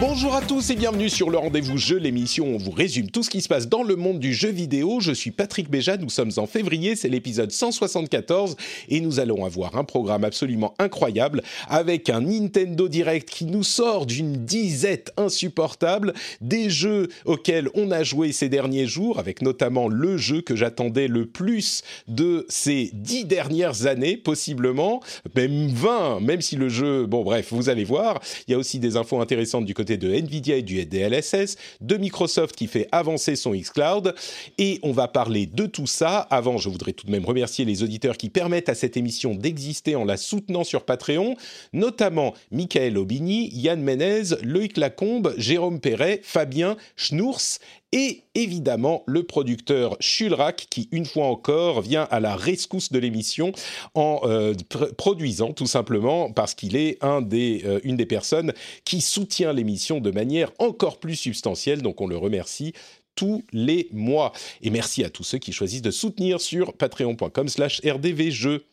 Bonjour à tous et bienvenue sur le rendez-vous jeu, l'émission où on vous résume tout ce qui se passe dans le monde du jeu vidéo. Je suis Patrick Béja, nous sommes en février, c'est l'épisode 174 et nous allons avoir un programme absolument incroyable avec un Nintendo Direct qui nous sort d'une disette insupportable, des jeux auxquels on a joué ces derniers jours, avec notamment le jeu que j'attendais le plus de ces dix dernières années, possiblement, même 20, même si le jeu, bon bref, vous allez voir, il y a aussi des infos intéressantes du côté de Nvidia et du DLSS, de Microsoft qui fait avancer son xCloud, et on va parler de tout ça. Avant, je voudrais tout de même remercier les auditeurs qui permettent à cette émission d'exister en la soutenant sur Patreon, notamment Michael Aubigny, Yann Menez, Loïc Lacombe, Jérôme Perret, Fabien Schnours et évidemment le producteur Schulrak qui une fois encore vient à la rescousse de l'émission en euh, pr- produisant tout simplement parce qu'il est euh, une des personnes qui soutient l'émission de manière encore plus substantielle. Donc on le remercie tous les mois. Et merci à tous ceux qui choisissent de soutenir sur patreon.com slash rdvjeux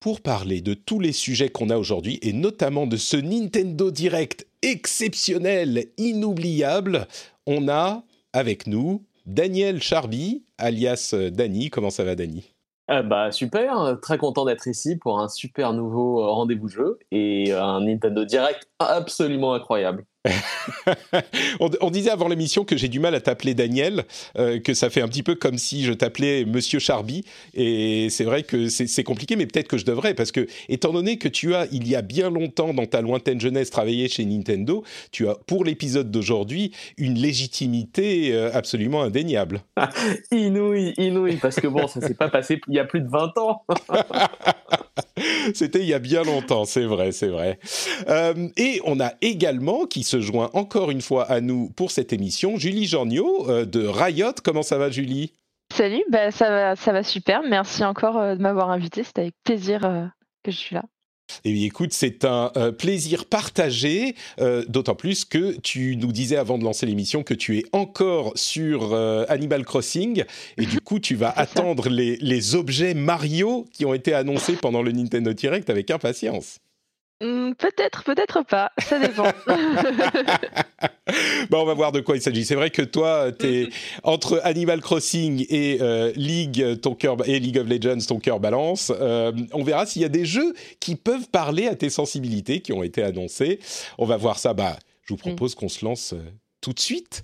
pour parler de tous les sujets qu'on a aujourd'hui et notamment de ce Nintendo Direct exceptionnel, inoubliable, on a avec nous Daniel Charby, alias euh, Dany. Comment ça va, Dany Ah bah super, très content d'être ici pour un super nouveau euh, rendez-vous jeu et un Nintendo Direct absolument incroyable. on, on disait avant l'émission que j'ai du mal à t'appeler Daniel, euh, que ça fait un petit peu comme si je t'appelais Monsieur Charby, et c'est vrai que c'est c'est compliqué, mais peut-être que je devrais, parce que étant donné que tu as, il y a bien longtemps, dans ta lointaine jeunesse, travaillé chez Nintendo, tu as, pour l'épisode d'aujourd'hui, une légitimité euh, absolument indéniable. Inouï, inouï, parce que bon, ça s'est pas passé il y a plus de 20 ans. C'était il y a bien longtemps, c'est vrai, c'est vrai. Euh, et on a également, qui se joint encore une fois à nous pour cette émission, Julie Jorniot euh, de Riot. Comment ça va, Julie? Salut, bah, ça, va, ça va super. Merci encore euh, de m'avoir invité. C'est avec plaisir que je suis là. Eh bien, écoute, c'est un euh, plaisir partagé, euh, d'autant plus que tu nous disais avant de lancer l'émission que tu es encore sur euh, Animal Crossing, et du coup, tu vas attendre les, les objets Mario qui ont été annoncés pendant le Nintendo Direct avec impatience. Hmm, peut-être, peut-être pas. Ça dépend. Bah, on va voir de quoi il s'agit. C'est vrai que toi, es entre Animal Crossing et euh, League, ton cœur et League of Legends, ton cœur balance. Euh, on verra s'il y a des jeux qui peuvent parler à tes sensibilités qui ont été annoncés. On va voir ça. Bah, je vous propose qu'on se lance euh, tout de suite.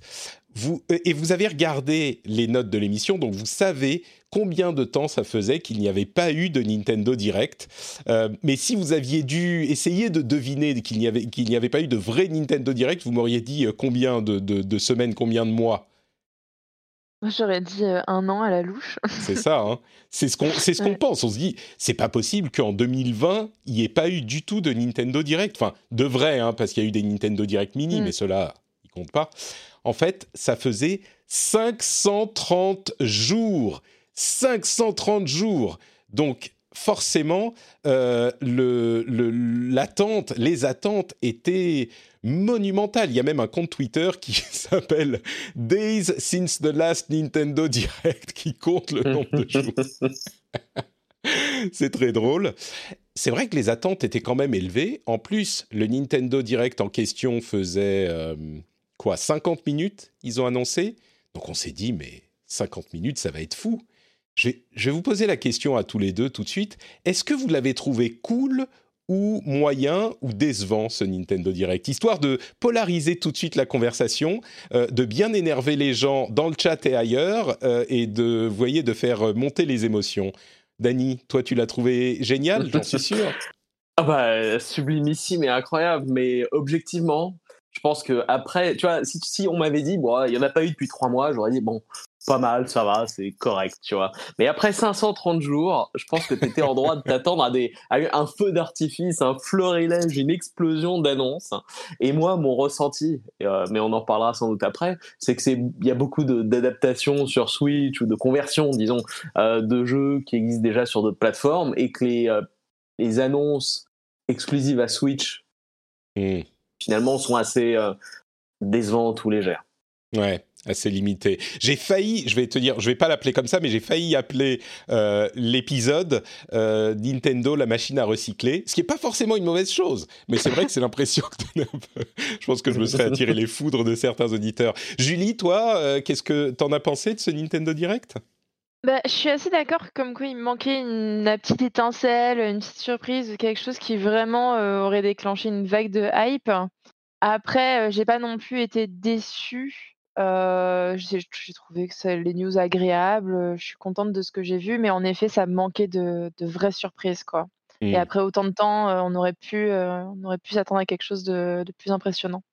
Vous, euh, et vous avez regardé les notes de l'émission, donc vous savez combien de temps ça faisait qu'il n'y avait pas eu de Nintendo Direct. Euh, mais si vous aviez dû essayer de deviner qu'il n'y avait, qu'il n'y avait pas eu de vrai Nintendo Direct, vous m'auriez dit euh, combien de, de- de semaines, combien de mois? Moi, j'aurais dit un an à la louche. C'est ça, hein c'est ce qu'on c'est ce qu'on Ouais. pense. On se dit, c'est pas possible qu'en 2020, il n'y ait pas eu du tout de Nintendo Direct. Enfin, de vrai, hein, parce qu'il y a eu des Nintendo Direct Mini, Mm. mais ceux-là, ils comptent pas. En fait, ça faisait 530 jours. 530 jours. Donc, forcément, euh, l'attente, les attentes étaient monumentales. Il y a même un compte Twitter qui s'appelle Days Since the Last Nintendo Direct qui compte le nombre de jours. C'est très drôle. C'est vrai que les attentes étaient quand même élevées. En plus, le Nintendo Direct en question faisait euh, quoi 50 minutes, ils ont annoncé? Donc on s'est dit, mais 50 minutes, ça va être fou. Je vais, vous poser la question à tous les deux tout de suite. Est-ce que vous l'avez trouvé cool ou moyen ou décevant ce Nintendo Direct, histoire de polariser tout de suite la conversation, euh, de bien énerver les gens dans le chat et ailleurs, euh, et de, voyez, de faire monter les émotions. Dany, toi, tu l'as trouvé génial, j'en suis sûr. Ah bah, sublimissime et incroyable, mais objectivement, je pense que après, tu vois, si, on m'avait dit, bon, il n'y en a pas eu depuis trois mois, j'aurais dit, bon, pas mal, ça va, c'est correct, tu vois. Mais après 530 jours, je pense que tu étais en droit de t'attendre à, des, à un feu d'artifice, un florilège, une explosion d'annonces. Et moi, mon ressenti, euh, mais on en parlera sans doute après, c'est que c'est il y a beaucoup d'adaptations sur Switch ou de conversions, disons, euh, de jeux qui existent déjà sur d'autres plateformes et que les, euh, les annonces exclusives à Switch. Finalement sont assez décevantes ou légères. Ouais assez limité. J'ai failli, je vais te dire, je vais pas l'appeler comme ça, mais j'ai failli appeler euh, l'épisode euh, Nintendo la machine à recycler, ce qui est pas forcément une mauvaise chose, mais c'est vrai que c'est l'impression que un peu. Je pense que je me serais attiré les foudres de certains auditeurs. Julie, toi, euh, qu'est-ce que t'en as pensé de ce Nintendo Direct? Bah, je suis assez d'accord, comme quoi il me manquait une, petite étincelle, une petite surprise, quelque chose qui vraiment aurait déclenché une vague de hype. Après, j'ai pas non plus été déçue j'ai trouvé que ça les news agréables, je suis contente de ce que j'ai vu, mais en effet, ça manquait de de vraies surprises, quoi et mmh. après autant de temps, on aurait pu, on aurait pu s'attendre à quelque chose de de plus impressionnant.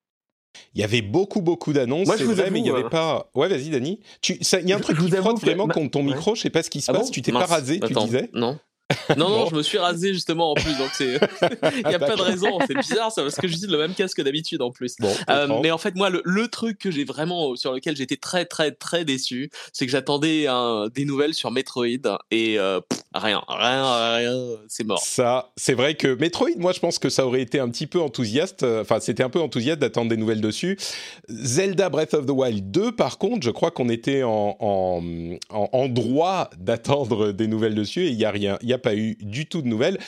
Il y avait beaucoup, beaucoup d'annonces, vrai, mais il n'y avait pas... Ouais, vas-y, Dani. Il y a un truc qui frotte vraiment contre ton micro, je sais pas ce qui se ah passe, tu t'es pas rasé, tu disais Non. Non, non, je me suis rasé justement en plus, donc c'est. Il n'y a pas de raison, c'est bizarre ça, parce que j'utilise le même casque d'habitude en plus. Euh, mais en fait, moi, le, truc que j'ai vraiment, sur lequel j'étais très, très, très déçu, c'est que j'attendais des nouvelles sur Metroid et euh, rien, rien, rien, c'est mort. Ça, c'est vrai que Metroid, moi, je pense que ça aurait été un petit peu enthousiaste, euh, enfin, c'était un peu enthousiaste d'attendre des nouvelles dessus. Zelda Breath of the Wild 2, par contre, je crois qu'on était en, en, en, droit d'attendre des nouvelles dessus et il n'y a rien. Y a pas eu du tout de nouvelles.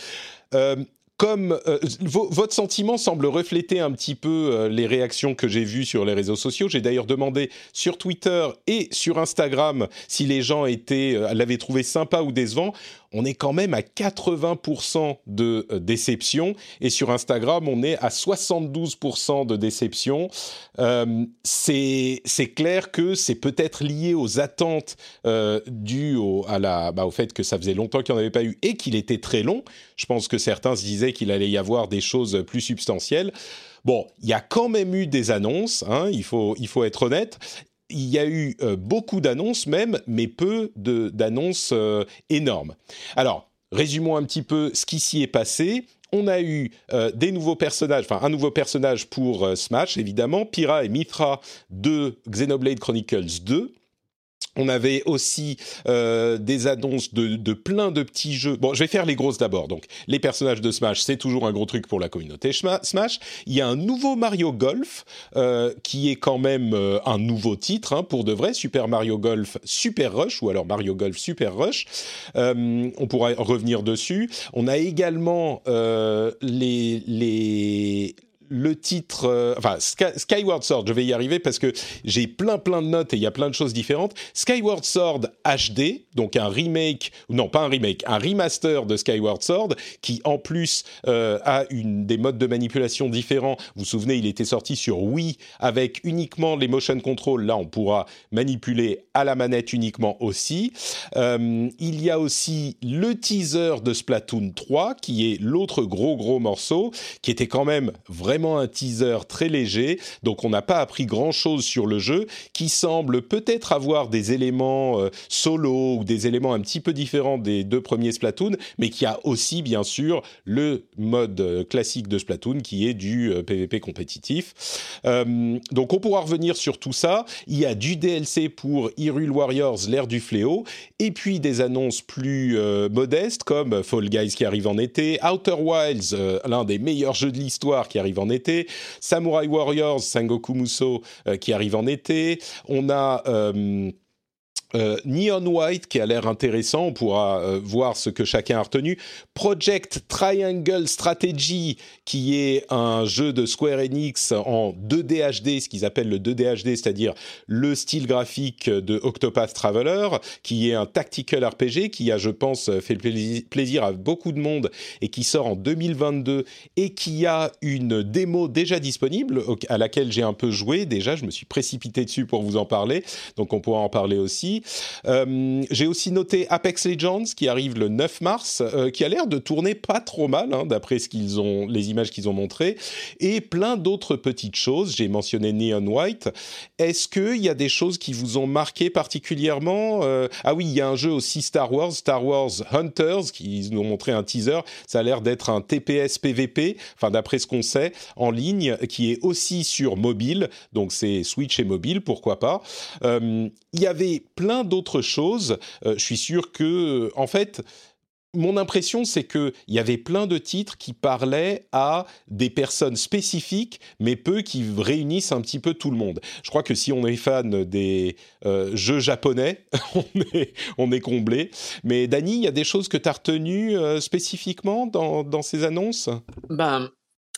Euh, comme euh, votre sentiment semble refléter un petit peu euh, les réactions que j'ai vues sur les réseaux sociaux, j'ai d'ailleurs demandé sur Twitter et sur Instagram si les gens étaient l'avaient trouvé sympa ou décevant on est quand même à 80% de euh, déception et sur Instagram on est à 72% de déception. Euh, c'est clair que c'est peut-être lié aux attentes euh, dues au, à la, bah, au fait que ça faisait longtemps qu'il n'y en avait pas eu et qu'il était très long. Je pense que certains se disaient qu'il allait y avoir des choses plus substantielles. Bon, il y a quand même eu des annonces, hein, il, faut, il faut être honnête, il y a eu euh, beaucoup d'annonces même, mais peu d'annonces euh, énormes. Alors, résumons un petit peu ce qui s'y est passé. On a eu euh, des nouveaux personnages, enfin un nouveau personnage pour Smash évidemment, Pyra et Mithra de Xenoblade Chronicles 2. On avait aussi euh, des annonces de, plein de petits jeux. Bon, je vais faire les grosses d'abord. Donc, les personnages de Smash, c'est toujours un gros truc pour la communauté Smash. Il y a un nouveau Mario Golf euh, qui est quand même euh, un nouveau titre hein, pour de vrai. Super Mario Golf Super Rush ou alors Mario Golf Super Rush. on pourra revenir dessus. On a également les, les le titre, euh, enfin Skyward Sword, je vais y arriver parce que j'ai plein plein de notes et il y a plein de choses différentes. Skyward Sword HD, donc un remake, non pas un remake, un remaster de Skyward Sword qui en plus euh, a une des modes de manipulation différents. Vous vous souvenez, il était sorti sur Wii avec uniquement les motion control. Là, on pourra manipuler à la manette uniquement aussi. Euh, il y a aussi le teaser de Splatoon 3 qui est l'autre gros gros morceau qui était quand même vraiment un teaser très léger, donc on n'a pas appris grand-chose sur le jeu, qui semble peut-être avoir des éléments euh, solo ou des éléments un petit peu différents des deux premiers Splatoon, mais qui a aussi bien sûr le mode euh, classique de Splatoon qui est du PvP euh, compétitif. donc on pourra revenir sur tout ça. Il y a du DLC pour Hyrule Warriors, l'ère du fléau, et puis des annonces plus modestes comme Fall Guys qui arrive en été, Outer Wilds, l'un des meilleurs jeux de l'histoire qui arrive en été. Samurai Warriors, Sengoku Muso euh, qui arrive en été. On a euh, Neon White qui a l'air intéressant, on pourra euh, voir ce que chacun a retenu. Project Triangle Strategy qui est un jeu de Square Enix en 2D HD, ce qu'ils appellent le 2D HD, c'est-à-dire le style graphique de Octopath Traveler, qui est un tactical RPG qui a, je pense, fait plaisir à beaucoup de monde et qui sort en 2022 et qui a une démo déjà disponible à laquelle j'ai un peu joué déjà, je me suis précipité dessus pour vous en parler, donc on pourra en parler aussi. Fantasy. J'ai aussi noté Apex Legends qui arrive le 9 mars, qui a l'air de tourner pas trop mal hein, d'après ce qu'ils ont, les images qu'ils ont montrées, et plein d'autres petites choses. J'ai mentionné Neon White. Est-ce qu'il y a des choses qui vous ont marqué particulièrement Ah oui, il y a un jeu aussi Star Wars, Star Wars Hunters, qui nous ont montré un teaser. Ça a l'air d'être un TPS PVP, enfin d'après ce qu'on sait, en ligne, qui est aussi sur mobile. Donc c'est Switch et mobile, pourquoi pas. Euh, il y avait plein d'autres choses. Euh, je suis sûr que, en fait, mon impression, c'est qu'il y avait plein de titres qui parlaient à des personnes spécifiques, mais peu qui réunissent un petit peu tout le monde. Je crois que si on est fan des euh, jeux japonais, on est, comblé. Mais Dany, il y a des choses que tu as retenues euh, spécifiquement dans, ces annonces? Bah,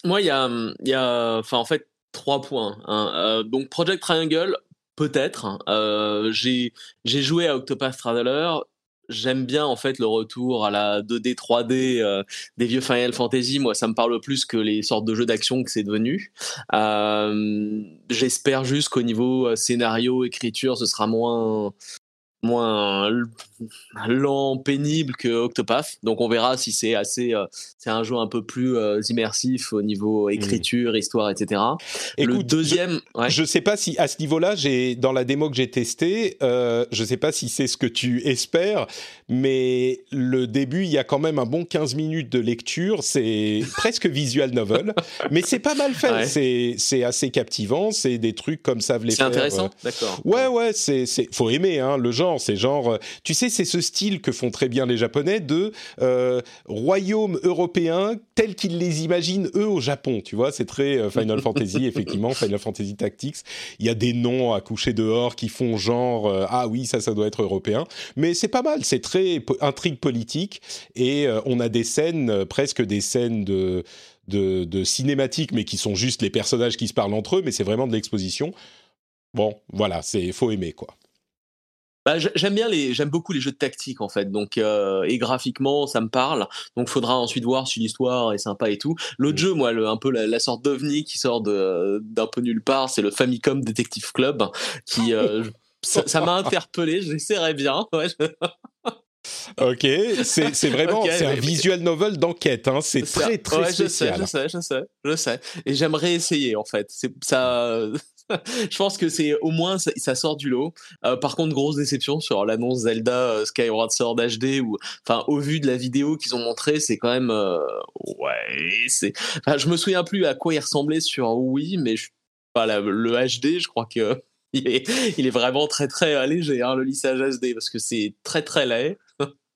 Moi, il y a, enfin, en fait, trois points. Hein. Donc, Project Triangle, peut-être. Hein. j'ai joué à Octopath Traveler j'aime bien en fait le retour à la 2D 3D euh, des vieux Final Fantasy moi ça me parle plus que les sortes de jeux d'action que c'est devenu euh, j'espère juste qu'au niveau euh, scénario écriture ce sera moins moins lent, pénible que Octopath. Donc on verra si c'est assez, euh, c'est un jeu un peu plus euh, immersif au niveau mmh. écriture, histoire, etc. Écoute, le deuxième, je, ne sais pas si à ce niveau-là, j'ai dans la démo que j'ai testée, euh, je sais pas si c'est ce que tu espères, mais le début, il y a quand même un bon 15 minutes de lecture. C'est presque visual novel, mais c'est pas mal fait. C'est c'est assez captivant. C'est des trucs comme ça les faire. C'est intéressant, euh. d'accord. Ouais, ouais, c'est faut aimer hein, le genre c'est genre, euh, tu sais, c'est ce style que font très bien les Japonais de euh, royaume européen tel qu'ils les imaginent eux au Japon. Tu vois, c'est très euh, Final Fantasy, effectivement, Final Fantasy Tactics. Il y a des noms à coucher dehors qui font genre, euh, ah oui, ça, ça doit être européen. Mais c'est pas mal, c'est très intrigue politique et on a des scènes, presque des scènes de, de, de cinématiques, mais qui sont juste les personnages qui se parlent entre eux, mais c'est vraiment de l'exposition. Bon, voilà, c'est faut aimer quoi. Bah, j'aime bien les, j'aime beaucoup les jeux de tactique en fait. Donc euh, et graphiquement, ça me parle. Donc faudra ensuite voir si l'histoire est sympa et tout. L'autre mmh. jeu, moi, le, un peu la, sorte d'ovni qui sort de d'un peu nulle part, c'est le Famicom Detective Club, qui euh, ça m'a interpellé. J'essaierai bien. Ok, c'est vraiment c'est un visual novel d'enquête, hein. c'est très très spécial. Je sais, je sais, je sais, je sais. Et j'aimerais essayer en fait. C'est ça, je pense que c'est au moins ça, sort du lot. Euh, par contre, grosse déception sur l'annonce Zelda euh, Skyward Sword HD ou enfin au vu de la vidéo qu'ils ont montré, c'est quand même euh, ouais, c'est enfin, je me souviens plus à quoi il ressemblait sur Wii mais je... le HD, je crois que il est, il est vraiment très très léger hein, le lissage HD parce que c'est très très laid.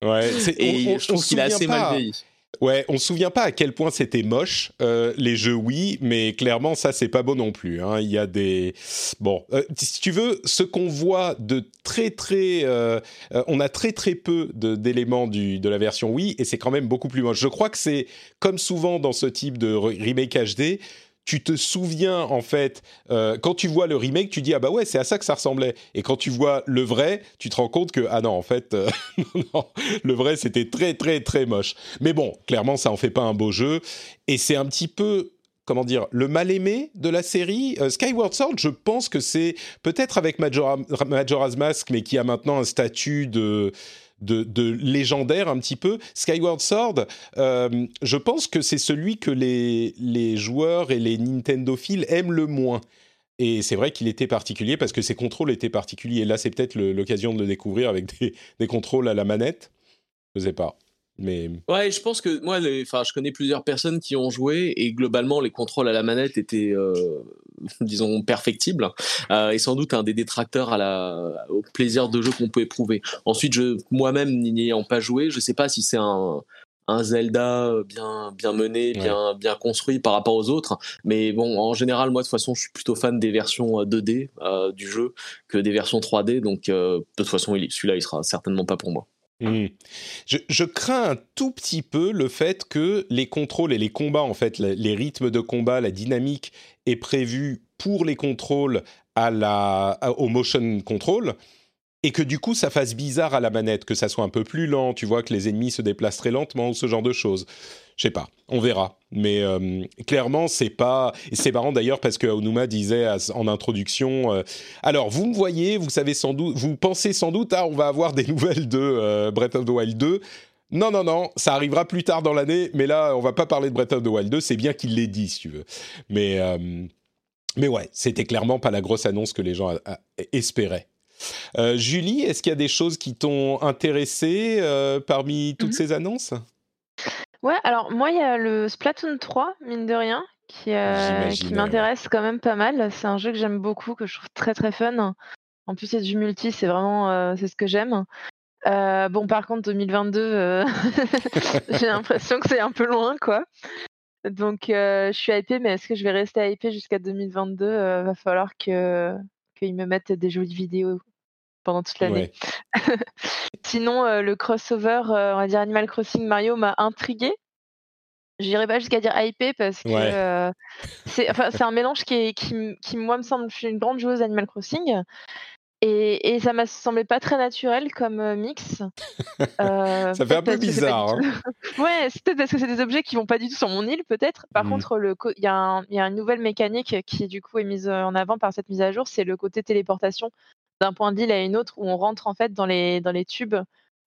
Ouais, et je trouve qu'il est assez mal vieilli. Ouais, on se souvient pas à quel point c'était moche euh, les jeux oui, mais clairement ça c'est pas beau non plus. Hein. Il y a des bon, euh, si tu veux, ce qu'on voit de très très, euh, on a très très peu d'éléments de la version oui, et c'est quand même beaucoup plus moche. Je crois que c'est comme souvent dans ce type de remake HD, tu te souviens en fait euh, quand tu vois le remake, tu dis ah bah ouais c'est à ça que ça ressemblait. Et quand tu vois le vrai, tu te rends compte que ah non en fait euh, le vrai c'était très très très moche. Mais bon, clairement ça en fait pas un beau jeu et c'est un petit peu comment dire, le mal aimé de la série. Euh, Skyward Sword, je pense que c'est peut-être avec Majora's Mask, mais qui a maintenant un statut de de, légendaire un petit peu. Skyward Sword, euh, je pense que c'est celui que les, joueurs et les Nintendophiles aiment le moins. Et c'est vrai qu'il était particulier parce que ses contrôles étaient particuliers. là, c'est peut-être l'occasion de le découvrir avec des, des, contrôles à la manette. Je ne sais pas. Mais... Ouais, je pense que moi, enfin, je connais plusieurs personnes qui ont joué et globalement, les contrôles à la manette étaient, euh, disons, perfectibles euh, et sans doute un des détracteurs à la, au plaisir de jeu qu'on peut éprouver. Ensuite, moi-même, n'y ayant pas joué, je sais pas si c'est un, un Zelda bien bien mené, bien bien construit par rapport aux autres. Mais bon, en général, moi de toute façon, je suis plutôt fan des versions 2D euh, du jeu que des versions 3D. Donc de toute façon, celui-là, il sera certainement pas pour moi. Mmh. Je, crains un tout petit peu le fait que les contrôles et les combats, en fait, les rythmes de combat, la dynamique est prévue pour les contrôles au motion control et que du coup ça fasse bizarre à la manette, que ça soit un peu plus lent, tu vois, que les ennemis se déplacent très lentement ou ce genre de choses. Je sais pas, on verra. Mais euh, clairement, c'est pas. C'est marrant d'ailleurs parce que Onuma disait en introduction. Euh, alors, vous me voyez, vous savez sans doute, vous pensez sans doute, ah, on va avoir des nouvelles de euh, Breath of the Wild 2. Non, non, non, ça arrivera plus tard dans l'année, mais là, on va pas parler de Breath of the Wild 2, c'est bien qu'il l'ait dit, si tu veux. Mais, mais ouais, c'était clairement pas la grosse annonce que les gens espéraient. Julie, est-ce qu'il y a des choses qui t'ont intéressé parmi toutes mhm. ces annonces? Ouais, alors moi, il y a le Splatoon 3, mine de rien, qui, euh, qui m'intéresse quand même pas mal. C'est un jeu que j'aime beaucoup, que je trouve très très fun. En plus, c'est du multi, c'est vraiment euh, c'est ce que j'aime. Euh, bon, par contre, 2022, j'ai l'impression que c'est un peu loin, quoi. Donc, je suis hypée, mais est-ce que je vais rester hypée jusqu'à 2022 Va falloir que qu'ils me mettent des jolies vidéos pendant toute l'année. Sinon, euh, le crossover, euh, on va dire Animal Crossing Mario m'a intrigué. J'irai pas jusqu'à dire hypé parce que euh, c'est enfin, un mélange qui, qui, qui, moi, me semble. Je suis une grande joueuse Animal Crossing. Et, et, ça m'a semblé pas très naturel comme mix. ça fait un peu bizarre. Hein. ouais, c'est peut-être parce que c'est des objets qui vont pas du tout sur mon île, peut-être. Par mmh. contre, il y, y, a une nouvelle mécanique qui, du coup, est mise en avant par cette mise à jour c'est le côté téléportation d'un point d'île à une autre où on rentre en fait dans les, dans les tubes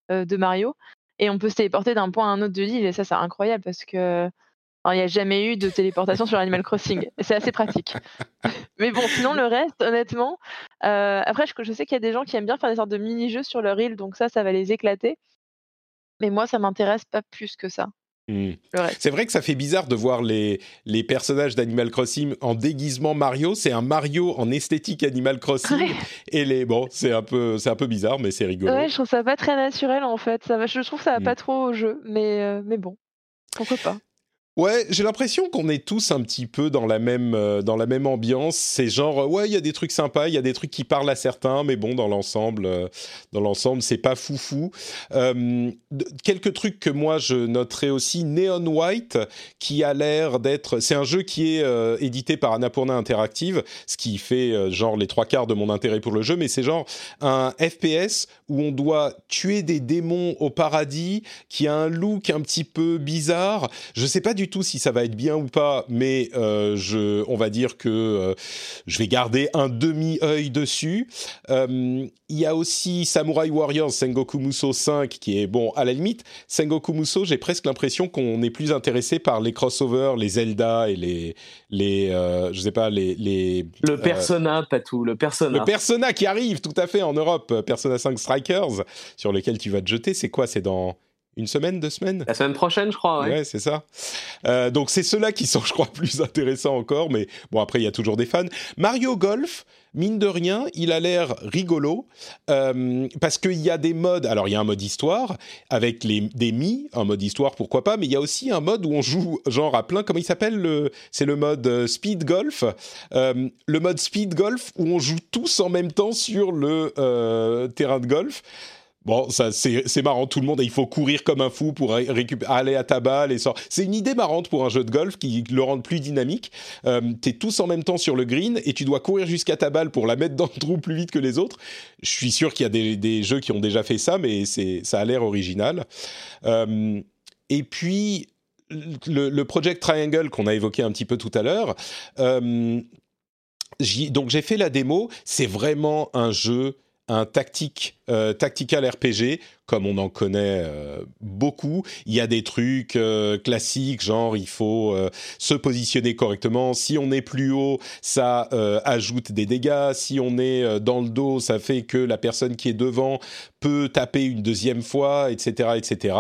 de Mario et on peut se téléporter d'un point à un autre de l'île et ça c'est incroyable parce que il n'y a jamais eu de téléportation sur Animal Crossing. C'est assez pratique. Mais bon, sinon le reste, honnêtement, après je, je sais qu'il y a des gens qui aiment bien faire des sortes de mini-jeux sur leur île, donc ça, ça va les éclater. Mais moi, ça m'intéresse pas plus que ça. Hmm. C'est vrai que ça fait bizarre de voir les, les personnages d'Animal Crossing en déguisement Mario. C'est un Mario en esthétique Animal Crossing. Et les bon, c'est un peu c'est un peu bizarre, mais c'est rigolo. Ouais, je trouve ça pas très naturel en fait. Ça je trouve que ça va hmm. pas trop au jeu, mais euh, mais bon, pourquoi pas. Ouais, j'ai l'impression qu'on est tous un petit peu dans la même euh, dans la même ambiance. C'est genre euh, ouais, il y a des trucs sympas, il y a des trucs qui parlent à certains, mais bon, dans l'ensemble, euh, dans l'ensemble, c'est pas foufou. quelques trucs que moi je noterais aussi, Neon White, qui a l'air d'être, c'est un jeu qui est édité par Annapurna Interactive, ce qui fait genre les trois quarts de mon intérêt pour le jeu, mais c'est genre un FPS où on doit tuer des démons au paradis, qui a un look un petit peu bizarre. Je sais pas du tout si ça va être bien ou pas, mais euh, je, on va dire que euh, je vais garder un demi-œil dessus. Euh, il y a aussi Samurai Warriors Sengoku Muso 5 qui est bon à la limite. Sengoku Muso, j'ai presque l'impression qu'on est plus intéressé par les crossovers, les Zelda et les les je sais pas les les le Persona pas tout le Persona le Persona qui arrive tout à fait en Europe Persona 5 Strikers sur lequel tu vas te jeter c'est quoi? C'est dans une semaine, deux semaines La semaine prochaine, je crois. Ouais, c'est ça. Euh, donc c'est ceux-là qui sont, je crois, plus intéressants encore. Mais bon, après, il y a toujours des fans. Mario Golf, mine de rien, il a l'air rigolo euh, parce qu'il y a des modes. Alors, il y a un mode histoire avec les, des mi, un mode histoire, pourquoi pas. Mais il y a aussi un mode où on joue genre à plein. Comment il s'appelle le, C'est le mode euh, speed golf. le mode speed golf où on joue tous en même temps sur le terrain de golf. Bon, ça c'est marrant, tout le monde, il faut courir comme un fou pour aller à ta balle et C'est une idée marrante pour un jeu de golf qui le rend plus dynamique. Euh, tu es tous en même temps sur le green et tu dois courir jusqu'à ta balle pour la mettre dans le trou plus vite que les autres. Je suis sûr qu'il y a des, des, jeux qui ont déjà fait ça, mais ça a l'air original. Euh, et puis, le, le, Project Triangle qu'on a évoqué un petit peu tout à l'heure, euh, donc j'ai fait la démo, c'est vraiment un jeu un tactique, euh, tactical RPG, comme on en connaît euh, beaucoup. Il y a des trucs euh, classiques, genre il faut se positionner correctement. Si on est plus haut, ça ajoute des dégâts. Si on est dans le dos, ça fait que la personne qui est devant peut taper une deuxième fois, etc., etc.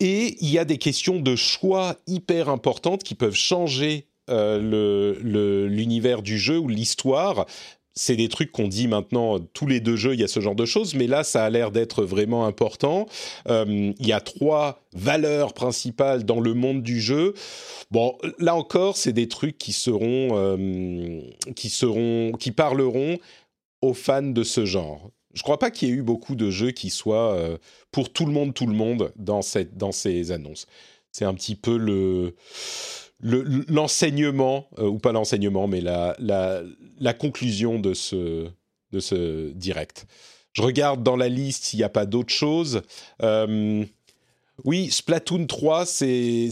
Et il y a des questions de choix hyper importantes qui peuvent changer l'univers du jeu ou l'histoire c'est des trucs qu'on dit maintenant, tous les deux jeux, il y a ce genre de choses, mais là, ça a l'air d'être vraiment important. Euh, il y a trois valeurs principales dans le monde du jeu. Bon, là encore, c'est des trucs qui seront, euh, qui seront, qui parleront aux fans de ce genre. Je crois pas qu'il y ait eu beaucoup de jeux qui soient euh, pour tout le monde, tout le monde dans cette, dans ces annonces. C'est un petit peu le l'enseignement, euh, ou pas l'enseignement, mais la, la, la, conclusion de ce, de ce direct. Je regarde dans la liste s'il n'y a pas d'autres choses. Euh, oui, Splatoon 3, c'est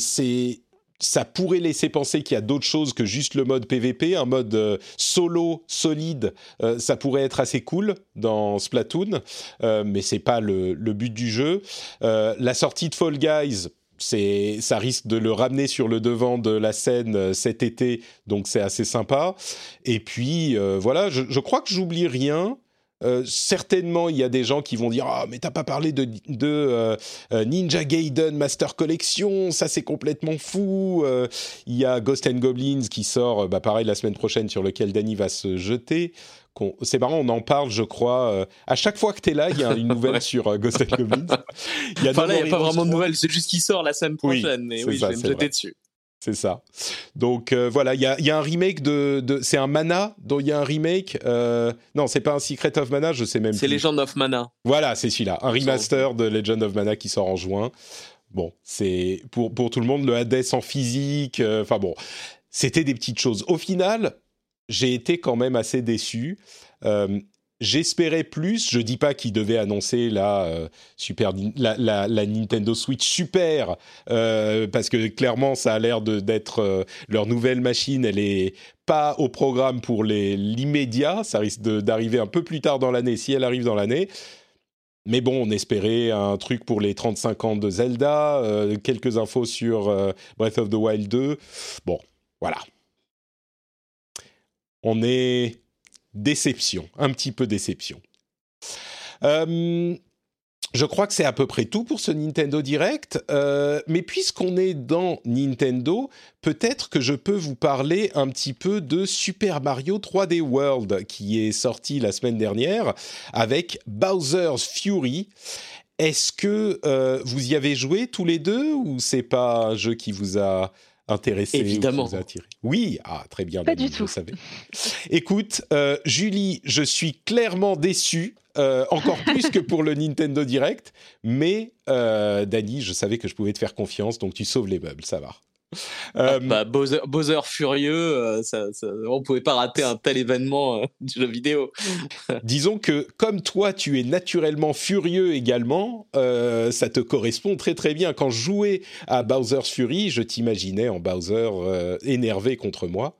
ça pourrait laisser penser qu'il y a d'autres choses que juste le mode PVP, un mode euh, solo solide, euh, ça pourrait être assez cool dans Splatoon, mais c'est pas le, le, but du jeu. la sortie de Fall Guys, c'est, ça risque de le ramener sur le devant de la scène cet été, donc c'est assez sympa. Et puis voilà, je, crois que j'oublie rien. Euh, certainement, il y a des gens qui vont dire Ah, mais t'as pas parlé de, euh, euh, Ninja Gaiden Master Collection, ça c'est complètement fou. il y a Ghost and Goblins qui sort, bah, pareil, la semaine prochaine, sur lequel Danny va se jeter. C'est marrant, on en parle, je crois. à chaque fois que tu es là, il y a une nouvelle sur Ghost and Goblins. Il y a, enfin, là, il n'y a pas vraiment de nouvelle, c'est juste qu'il sort la semaine prochaine. oui, je vais me jeter dessus. C'est ça. Donc euh, voilà, il y a, y a, un remake de, de c'est un Mana dont il y a un remake. Euh, non, c'est pas un Secret of Mana, je sais même. C'est Legend of Mana. Voilà, c'est celui-là, un remaster de Legend of Mana qui sort en juin. Bon, c'est pour pour tout le monde le Hades en physique. Euh, enfin bon, c'était des petites choses. Au final, j'ai été quand même assez déçu. Euh, J'espérais plus. Je dis pas qu'ils devaient annoncer la, euh, super, Nintendo Switch Super euh, parce que clairement ça a l'air d'être leur nouvelle machine. Elle est pas au programme pour l'immédiat. Ça risque d'arriver un peu plus tard dans l'année si elle arrive dans l'année. Mais bon, on espérait un truc pour les 35 ans de Zelda, quelques infos sur Breath of the Wild 2. Bon, voilà. On est déception, un petit peu déception. Euh, je crois que c'est à peu près tout pour ce Nintendo Direct. Euh, mais puisqu'on est dans Nintendo, peut-être que je peux vous parler un petit peu de Super Mario 3D World qui est sorti la semaine dernière avec Bowser's Fury. Est-ce que euh, vous y avez joué tous les deux ou c'est pas un jeu qui vous a intéressé Évidemment. Vous attiré oui, ah, très bien. Pas du tout. Vous savez. Écoute, euh, Julie, je suis clairement déçu, euh, encore plus que pour le Nintendo Direct, mais euh, Dani, je savais que je pouvais te faire confiance, donc tu sauves les meubles, ça va. Ah, euh, bah, Bowser, furieux, euh, ça, ça, on pouvait pas rater un tel événement euh, du jeu vidéo. Disons que comme toi, tu es naturellement furieux également, ça te correspond très très bien. Quand je jouais à Bowser's Fury, je t'imaginais en Bowser énervé contre moi.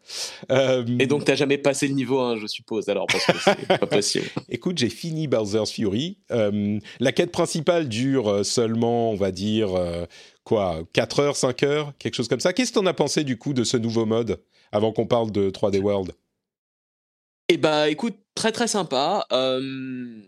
Et donc t'as jamais passé le niveau 1, je suppose, alors parce que c'est pas possible. Écoute, j'ai fini Bowser's Fury. la quête principale dure seulement, on va dire quoi, 4 heures, 5 heures, quelque chose comme ça. Qu'est-ce que tu en as pensé du coup de ce nouveau mode avant qu'on parle de 3D World? Eh bah écoute, très très sympa. Euh,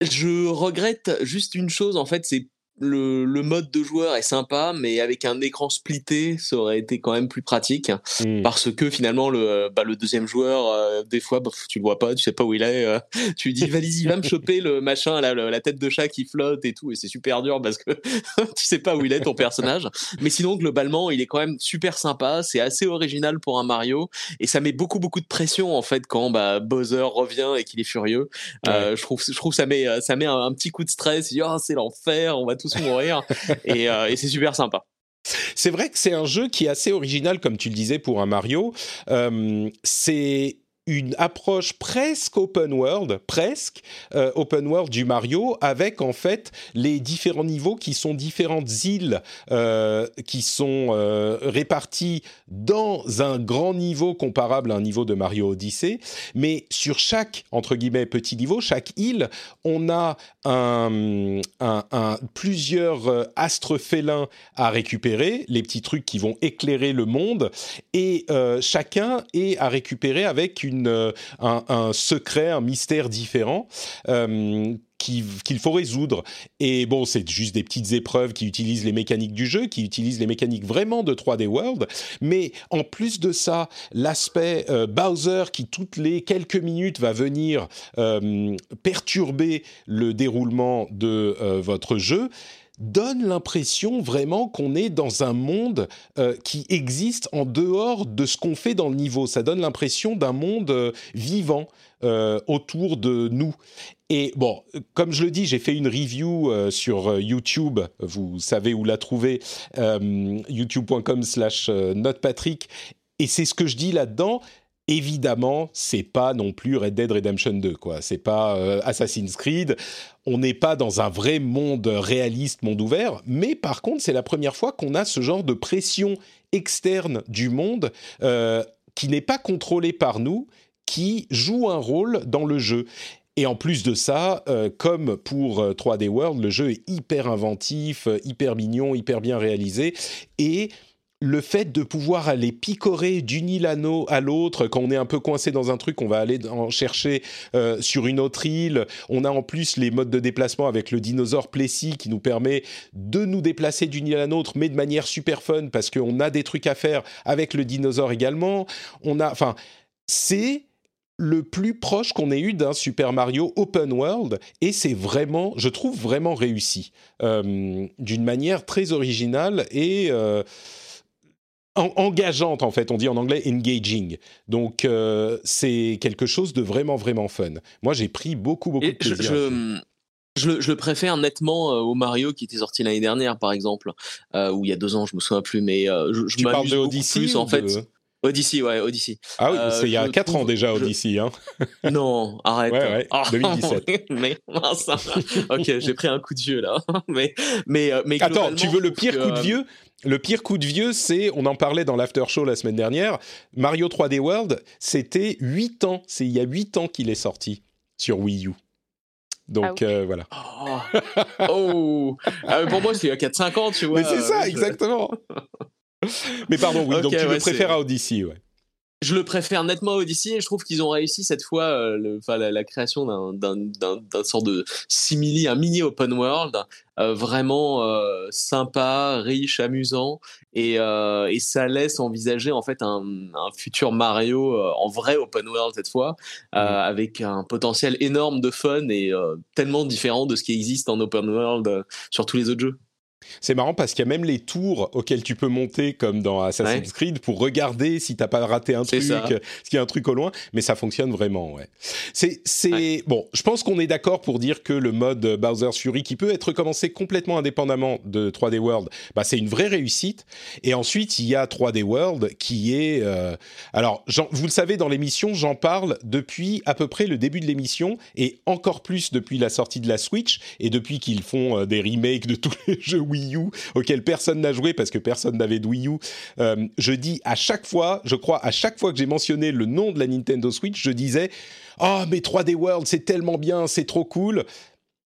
je regrette juste une chose en fait, c'est le, le, mode de joueur est sympa, mais avec un écran splitté, ça aurait été quand même plus pratique. Hmm. Parce que finalement, le, bah, le deuxième joueur, euh, des fois, bah, tu le vois pas, tu sais pas où il est. Euh, tu dis, vas-y, va me choper le machin, la, la, tête de chat qui flotte et tout. Et c'est super dur parce que tu sais pas où il est, ton personnage. Mais sinon, globalement, il est quand même super sympa. C'est assez original pour un Mario. Et ça met beaucoup, beaucoup de pression, en fait, quand bah, Bowser revient et qu'il est furieux. Euh, je trouve, je trouve ça met, ça met un, petit coup de stress. Oh, c'est l'enfer, on va tout mourir. Euh, et, c'est super sympa. C'est vrai que c'est un jeu qui est assez original, comme tu le disais, pour un Mario. Euh, c'est une approche presque open world, presque euh, open world du Mario, avec en fait les différents niveaux qui sont différentes îles euh, qui sont euh, réparties dans un grand niveau comparable à un niveau de Mario Odyssey, mais sur chaque entre guillemets petit niveau, chaque île, on a un, un, plusieurs astres félins à récupérer, les petits trucs qui vont éclairer le monde, et chacun est à récupérer avec une euh, un, secret, un mystère différent. Euh, qu'il faut résoudre. Et bon, c'est juste des petites épreuves qui utilisent les mécaniques du jeu, qui utilisent les mécaniques vraiment de 3D World. Mais en plus de ça, l'aspect euh, Bowser qui toutes les quelques minutes va venir perturber le déroulement de votre jeu donne l'impression vraiment qu'on est dans un monde euh, qui existe en dehors de ce qu'on fait dans le niveau. Ça donne l'impression d'un monde euh, vivant euh, autour de nous. Et bon, comme je le dis, j'ai fait une review sur YouTube. Vous savez où la trouver, youtube.com/slash notepatrick. Et c'est ce que je dis là-dedans évidemment, c'est pas non plus Red Dead Redemption 2, quoi. C'est pas euh, Assassin's Creed. On n'est pas dans un vrai monde réaliste, monde ouvert. Mais par contre, c'est la première fois qu'on a ce genre de pression externe du monde euh, qui n'est pas contrôlée par nous, qui joue un rôle dans le jeu. Et en plus de ça, euh, comme pour 3D World, le jeu est hyper inventif, hyper mignon, hyper bien réalisé. Et le fait de pouvoir aller picorer d'une île à l'autre, quand on est un peu coincé dans un truc, on va aller en chercher euh, sur une autre île. On a en plus les modes de déplacement avec le dinosaure Plessis qui nous permet de nous déplacer d'une île à l'autre, mais de manière super fun parce qu'on a des trucs à faire avec le dinosaure également. On a, enfin, c'est le plus proche qu'on ait eu d'un Super Mario Open World et c'est vraiment, je trouve vraiment réussi euh, d'une manière très originale et euh, engageante en fait, on dit en anglais engaging. Donc euh, c'est quelque chose de vraiment vraiment fun. Moi j'ai pris beaucoup beaucoup de plaisir. Je, je, le, préfère nettement euh, au Mario qui était sorti l'année dernière par exemple, euh, ou il y a deux ans, je me souviens plus, mais je, je tu parles de Odyssey plus, en fait. Odyssey, ouais, Odyssey. Ah oui, c'est il y a 4 ans déjà, Odyssey. Hein. Non, arrête. Ouais, ouais, 2017. mais, ok, j'ai pris un coup de vieux là. mais, mais, mais Attends, tu veux le pire coup de vieux le pire coup de vieux, c'est, on en parlait dans l'after show la semaine dernière, Mario 3D World, c'était 8 ans, c'est il y a 8 ans qu'il est sorti sur Wii U. Donc ah euh, voilà. Oh, oh. Ah, pour moi, c'est il y a 4-5 ans, tu vois. Mais c'est ça, exactement. Mais pardon, oui, donc tu le préfères à Odyssey, ouais. Je le préfère nettement à Odyssey et je trouve qu'ils ont réussi cette fois euh, le, la, la, création d'un sort de simili, un mini open world euh, vraiment euh, sympa, riche, amusant et, et, ça laisse envisager en fait un, un futur Mario en vrai open world cette fois mmh. avec un potentiel énorme de fun et tellement différent de ce qui existe en open world sur tous les autres jeux. C'est marrant parce qu'il y a même les tours auxquels tu peux monter comme dans Assassin's Creed pour regarder si t'as pas raté un truc, s'il y a un truc au loin, mais ça fonctionne vraiment, ouais. C'est, bon. Je pense qu'on est d'accord pour dire que le mode Bowser's Fury, qui peut être commencé complètement indépendamment de 3D World, bah c'est une vraie réussite. Et ensuite, il y a 3D World qui est, euh, alors, vous le savez, dans l'émission, j'en parle depuis à peu près le début de l'émission et encore plus depuis la sortie de la Switch et depuis qu'ils font euh, des remakes de tous les jeux Wii U auquel personne n'a joué parce que personne n'avait de Wii U. Euh, je dis à chaque fois, je crois à chaque fois que j'ai mentionné le nom de la Nintendo Switch, je disais "Oh mais 3D World, c'est tellement bien, c'est trop cool."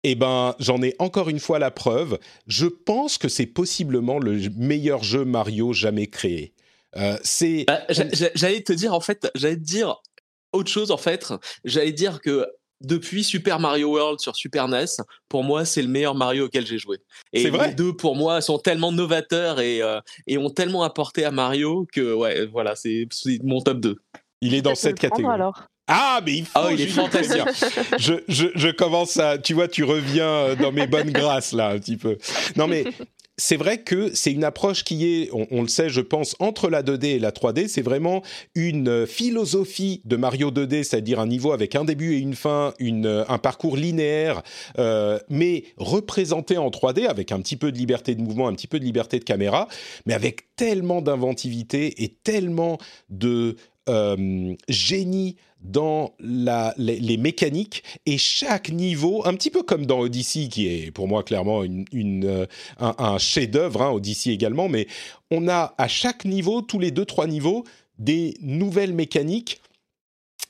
Eh ben, j'en ai encore une fois la preuve. Je pense que c'est possiblement le meilleur jeu Mario jamais créé. Euh, c'est. Bah, j'allais te dire en fait, j'allais te dire autre chose en fait. J'allais dire que depuis Super Mario World sur Super NES, pour moi, c'est le meilleur Mario auquel j'ai joué. Et vrai les deux, pour moi, sont tellement novateurs et, euh, et ont tellement apporté à Mario que, ouais, voilà, c'est mon top 2. Il est dans cette catégorie. Alors. Ah, mais il faut. Oh, il est fantastique. je, je, je, commence à. Tu vois, tu reviens euh, dans mes bonnes grâces, là, un petit peu. Non, mais c'est vrai que c'est une approche qui est, on, le sait, je pense, entre la 2D et la 3D. C'est vraiment une philosophie de Mario 2D, c'est-à-dire un niveau avec un début et une fin, une, un parcours linéaire, euh, mais représenté en 3D avec un petit peu de liberté de mouvement, un petit peu de liberté de caméra, mais avec tellement d'inventivité et tellement de euh, génie dans la, les, mécaniques et chaque niveau, un petit peu comme dans Odyssey, qui est pour moi clairement une, euh, un, chef-d'œuvre, hein, Odyssey également, mais on a à chaque niveau, tous les deux trois niveaux, des nouvelles mécaniques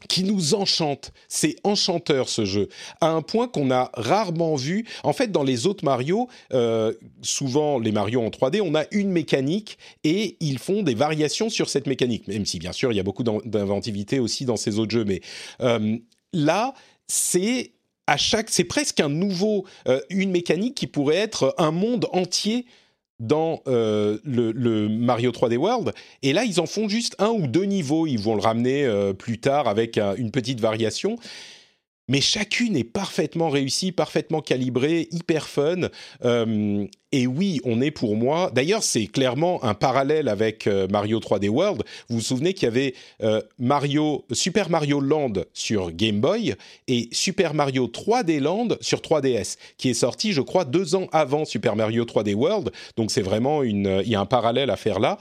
qui nous enchante. C'est enchanteur ce jeu, à un point qu'on a rarement vu. En fait, dans les autres Mario, euh, souvent les Mario en 3D, on a une mécanique et ils font des variations sur cette mécanique. Même si bien sûr il y a beaucoup d'inventivité aussi dans ces autres jeux, mais euh, là c'est à chaque, c'est presque un nouveau, euh, une mécanique qui pourrait être un monde entier dans euh, le, Mario 3D World. Et là, ils en font juste un ou deux niveaux. Ils vont le ramener euh, plus tard avec une petite variation. mais chacune est parfaitement réussie, parfaitement calibrée, hyper fun. Euh, et oui, on est pour moi. D'ailleurs, c'est clairement un parallèle avec euh, Mario 3D World. Vous vous souvenez qu'il y avait euh, Mario, Super Mario Land sur Game Boy et Super Mario 3D Land sur 3DS, qui est sorti, je crois, deux ans avant Super Mario 3D World. Donc c'est vraiment une, il y a un parallèle à faire là.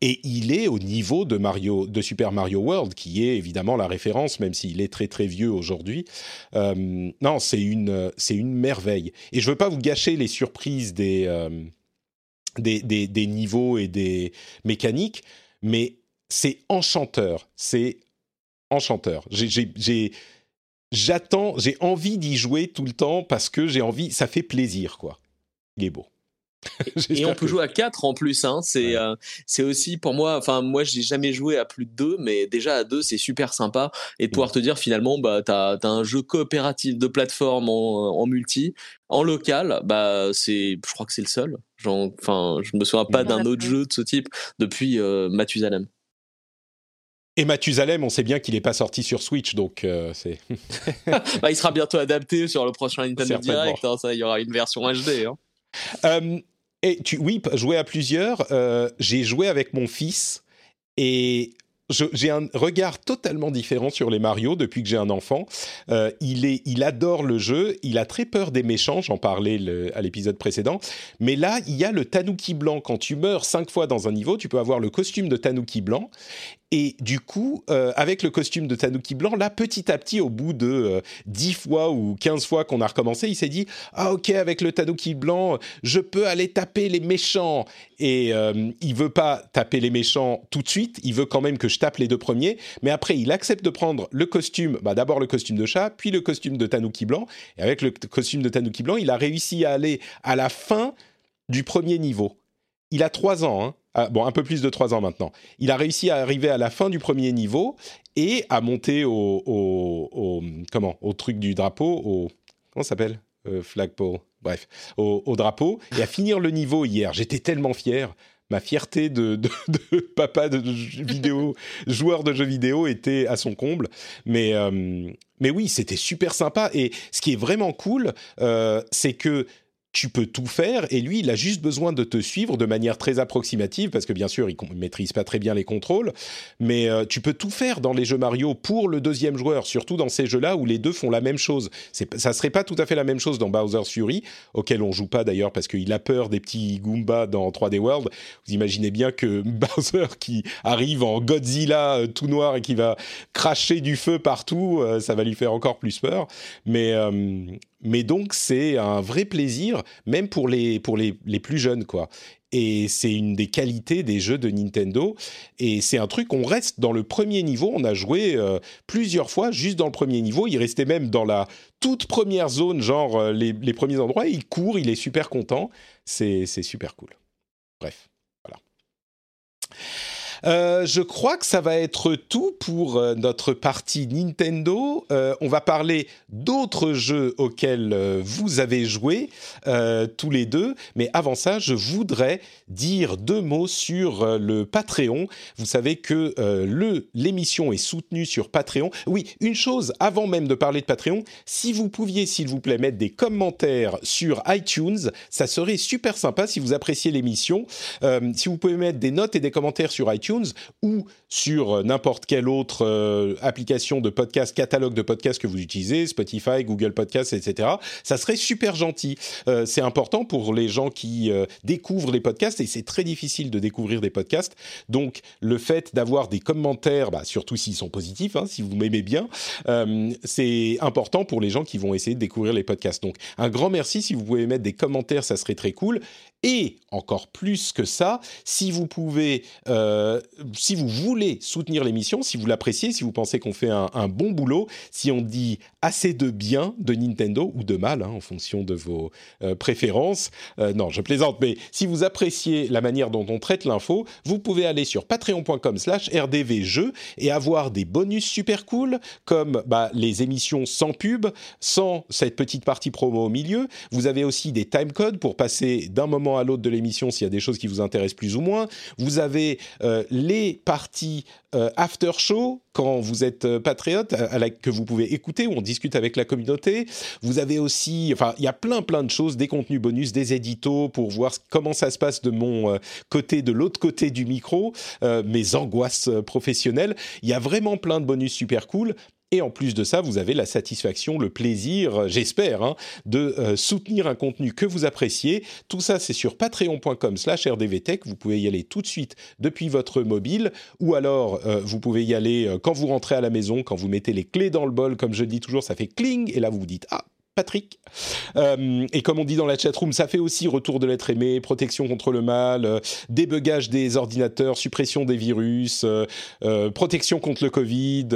Et il est au niveau de Mario, de Super Mario World, qui est évidemment la référence, même s'il est très très vieux aujourd'hui. Euh, non, c'est une, c'est une merveille. Et je veux pas vous gâcher les surprises des, euh, des, des, niveaux et des mécaniques, mais c'est enchanteur. C'est enchanteur. J'attends, j'ai envie d'y jouer tout le temps parce que j'ai envie, ça fait plaisir, quoi. Il est beau. et on peut jouer à 4 en plus. Hein. C'est euh, c'est aussi pour moi, enfin moi j'ai jamais joué à plus de 2, mais déjà à 2 c'est super sympa. Et de pouvoir te dire finalement, bah, tu as, un jeu coopératif de plateforme en, en multi, en local, bah, c'est, je crois que c'est le seul. Enfin, je me souviens pas d'un autre jeu de ce type depuis euh, Mathusalem. Et Mathusalem, on sait bien qu'il n'est pas sorti sur Switch, donc euh, c'est. bah, il sera bientôt adapté sur le prochain Nintendo Direct. Hein, ça, il y aura une version HD. Hein. Euh, et tu, oui, jouer à plusieurs. Euh, j'ai joué avec mon fils et j'ai un regard totalement différent sur les Mario depuis que j'ai un enfant. Euh, il, est, il adore le jeu, il a très peur des méchants, j'en parlais à l'épisode précédent. Mais là, il y a le Tanuki blanc. Quand tu meurs cinq fois dans un niveau, tu peux avoir le costume de Tanuki blanc. Et du coup, euh, avec le costume de Tanuki blanc, là, petit à petit, au bout de euh, 10 fois ou 15 fois qu'on a recommencé, il s'est dit Ah, ok, avec le Tanuki blanc, je peux aller taper les méchants. Et euh, il veut pas taper les méchants tout de suite, il veut quand même que je tape les deux premiers. Mais après, il accepte de prendre le costume, bah, d'abord le costume de chat, puis le costume de Tanuki blanc. Et avec le costume de Tanuki blanc, il a réussi à aller à la fin du premier niveau. Il a 3 ans, hein ah, bon, un peu plus de trois ans maintenant. Il a réussi à arriver à la fin du premier niveau et à monter au, comment, au truc du drapeau, au comment s'appelle euh, flagpole. Bref, au, drapeau et à finir le niveau hier. J'étais tellement fier. Ma fierté de, de, papa de vidéo, joueur de jeux vidéo était à son comble. Mais, euh, mais oui, c'était super sympa. Et ce qui est vraiment cool, euh, c'est que tu peux tout faire et lui, il a juste besoin de te suivre de manière très approximative parce que bien sûr, il ne maîtrise pas très bien les contrôles, mais euh, tu peux tout faire dans les jeux Mario pour le deuxième joueur, surtout dans ces jeux-là où les deux font la même chose. Ça serait pas tout à fait la même chose dans Bowser's Fury, auquel on joue pas d'ailleurs parce qu'il a peur des petits Goombas dans 3D World. Vous imaginez bien que Bowser qui arrive en Godzilla euh, tout noir et qui va cracher du feu partout, euh, ça va lui faire encore plus peur. Mais mais donc c'est un vrai plaisir, même pour les, pour les, les plus jeunes, quoi. Et c'est une des qualités des jeux de Nintendo. Et c'est un truc, on reste dans le premier niveau. On a joué euh, plusieurs fois juste dans le premier niveau. Il restait même dans la toute première zone, genre euh, les, les, premiers endroits. Il court, il est super content. C'est super cool. Bref, voilà. Euh, je crois que ça va être tout pour euh, notre partie Nintendo. Euh, on va parler d'autres jeux auxquels vous avez joué tous les deux. Mais avant ça, je voudrais dire deux mots sur le Patreon. Vous savez que l'émission est soutenue sur Patreon. Oui, une chose avant même de parler de Patreon, si vous pouviez, s'il vous plaît, mettre des commentaires sur iTunes, ça serait super sympa si vous appréciez l'émission. si vous pouvez mettre des notes et des commentaires sur iTunes ou sur euh, n'importe quelle autre euh, application de podcast, catalogue de podcasts que vous utilisez, Spotify, Google Podcasts, etc. Ça serait super gentil. Euh, c'est important pour les gens qui découvrent les podcasts et c'est très difficile de découvrir des podcasts. Donc le fait d'avoir des commentaires, bah, surtout s'ils sont positifs, hein, si vous m'aimez bien, c'est important pour les gens qui vont essayer de découvrir les podcasts. Donc un grand merci si vous pouvez mettre des commentaires, ça serait très cool. Et encore plus que ça, si vous pouvez, euh, si vous voulez soutenir l'émission, si vous l'appréciez, si vous pensez qu'on fait un, bon boulot, si on dit assez de bien de Nintendo ou de mal, hein, en fonction de vos euh, préférences. Euh, non, je plaisante, mais si vous appréciez la manière dont on traite l'info, vous pouvez aller sur patreon.com/rdvjeux et avoir des bonus super cool, comme bah, les émissions sans pub, sans cette petite partie promo au milieu. Vous avez aussi des timecodes pour passer d'un moment à l'autre de l'émission s'il y a des choses qui vous intéressent plus ou moins. Vous avez euh, les parties after show quand vous êtes patriote, que vous pouvez écouter où on discute avec la communauté. Vous avez aussi, enfin, il y a plein plein de choses, des contenus bonus, des éditos pour voir comment ça se passe de mon côté, de l'autre côté du micro, mes angoisses professionnelles. Il y a vraiment plein de bonus super cool. Et en plus de ça, vous avez la satisfaction, le plaisir, j'espère, hein, de euh, soutenir un contenu que vous appréciez. Tout ça, c'est sur patreon.com slash rdvtech. Vous pouvez y aller tout de suite depuis votre mobile ou alors euh, vous pouvez y aller euh, quand vous rentrez à la maison, quand vous mettez les clés dans le bol, comme je dis toujours, ça fait cling et là vous vous dites ah Patrick. Euh, et comme on dit dans la chatroom, ça fait aussi retour de l'être aimé, protection contre le mal, euh, débugage des ordinateurs, suppression des virus, euh, protection contre le Covid.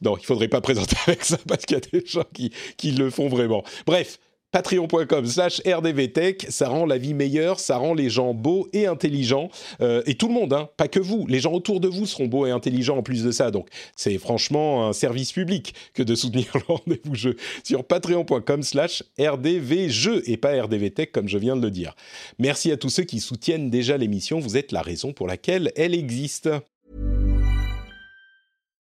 non, il faudrait pas présenter avec ça parce qu'il y a des gens qui, qui le font vraiment. Bref, patreon.com slash rdvtech, ça rend la vie meilleure, ça rend les gens beaux et intelligents, euh, et tout le monde, hein, pas que vous, les gens autour de vous seront beaux et intelligents en plus de ça, donc c'est franchement un service public que de soutenir le rendez-vous jeu sur patreon.com slash rdvjeux et pas rdvtech comme je viens de le dire. Merci à tous ceux qui soutiennent déjà l'émission, vous êtes la raison pour laquelle elle existe.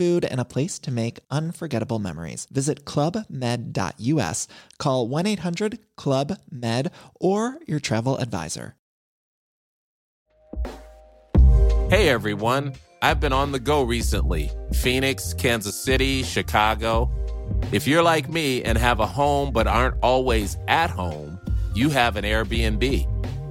food, and a place to make unforgettable memories. Visit clubmed.us, call 1 800 Club Med, or your travel advisor. Hey everyone, I've been on the go recently Phoenix, Kansas City, Chicago. If you're like me and have a home but aren't always at home, you have an Airbnb.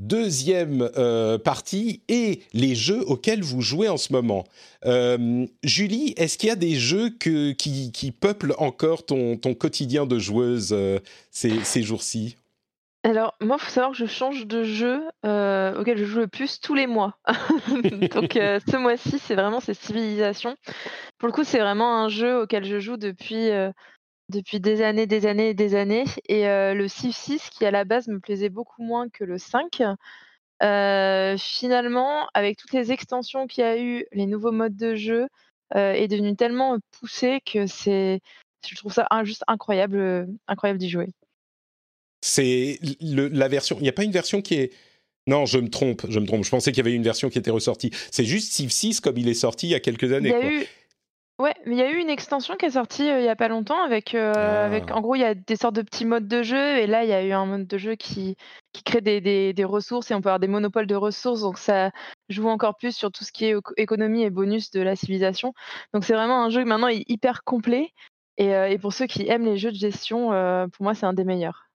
deuxième euh, partie et les jeux auxquels vous jouez en ce moment. Euh, Julie, est-ce qu'il y a des jeux qui, peuplent encore ton, quotidien de joueuse euh, ces, ces jours-ci? Alors, moi, il faut savoir que je change de jeu auquel je joue le plus tous les mois. Donc, ce mois-ci, c'est vraiment ces civilisations. Pour le coup, c'est vraiment un jeu auquel je joue depuis depuis des années, des années et des années. Et le Civ 6, qui à la base me plaisait beaucoup moins que le 5, finalement, avec toutes les extensions qu'il y a eu, les nouveaux modes de jeu, est devenu tellement poussé que c'est, je trouve ça juste incroyable, incroyable d'y jouer. C'est la version. Il n'y a pas une version qui est. Non, je me trompe, je me trompe. Je pensais qu'il y avait une version qui était ressortie. C'est juste Civ 6 comme il est sorti il y a quelques années. Il y a eu Ouais, mais il y a eu une extension qui est sortie, il y a pas longtemps avec, avec ah. en gros, il y a des sortes de petits modes de jeu et là, il y a eu un mode de jeu qui qui crée des des des ressources et on peut avoir des monopoles de ressources, donc ça joue encore plus sur tout ce qui est économie et bonus de la civilisation. Donc c'est vraiment un jeu qui maintenant est hyper complet et et pour ceux qui aiment les jeux de gestion, pour moi, c'est un des meilleurs.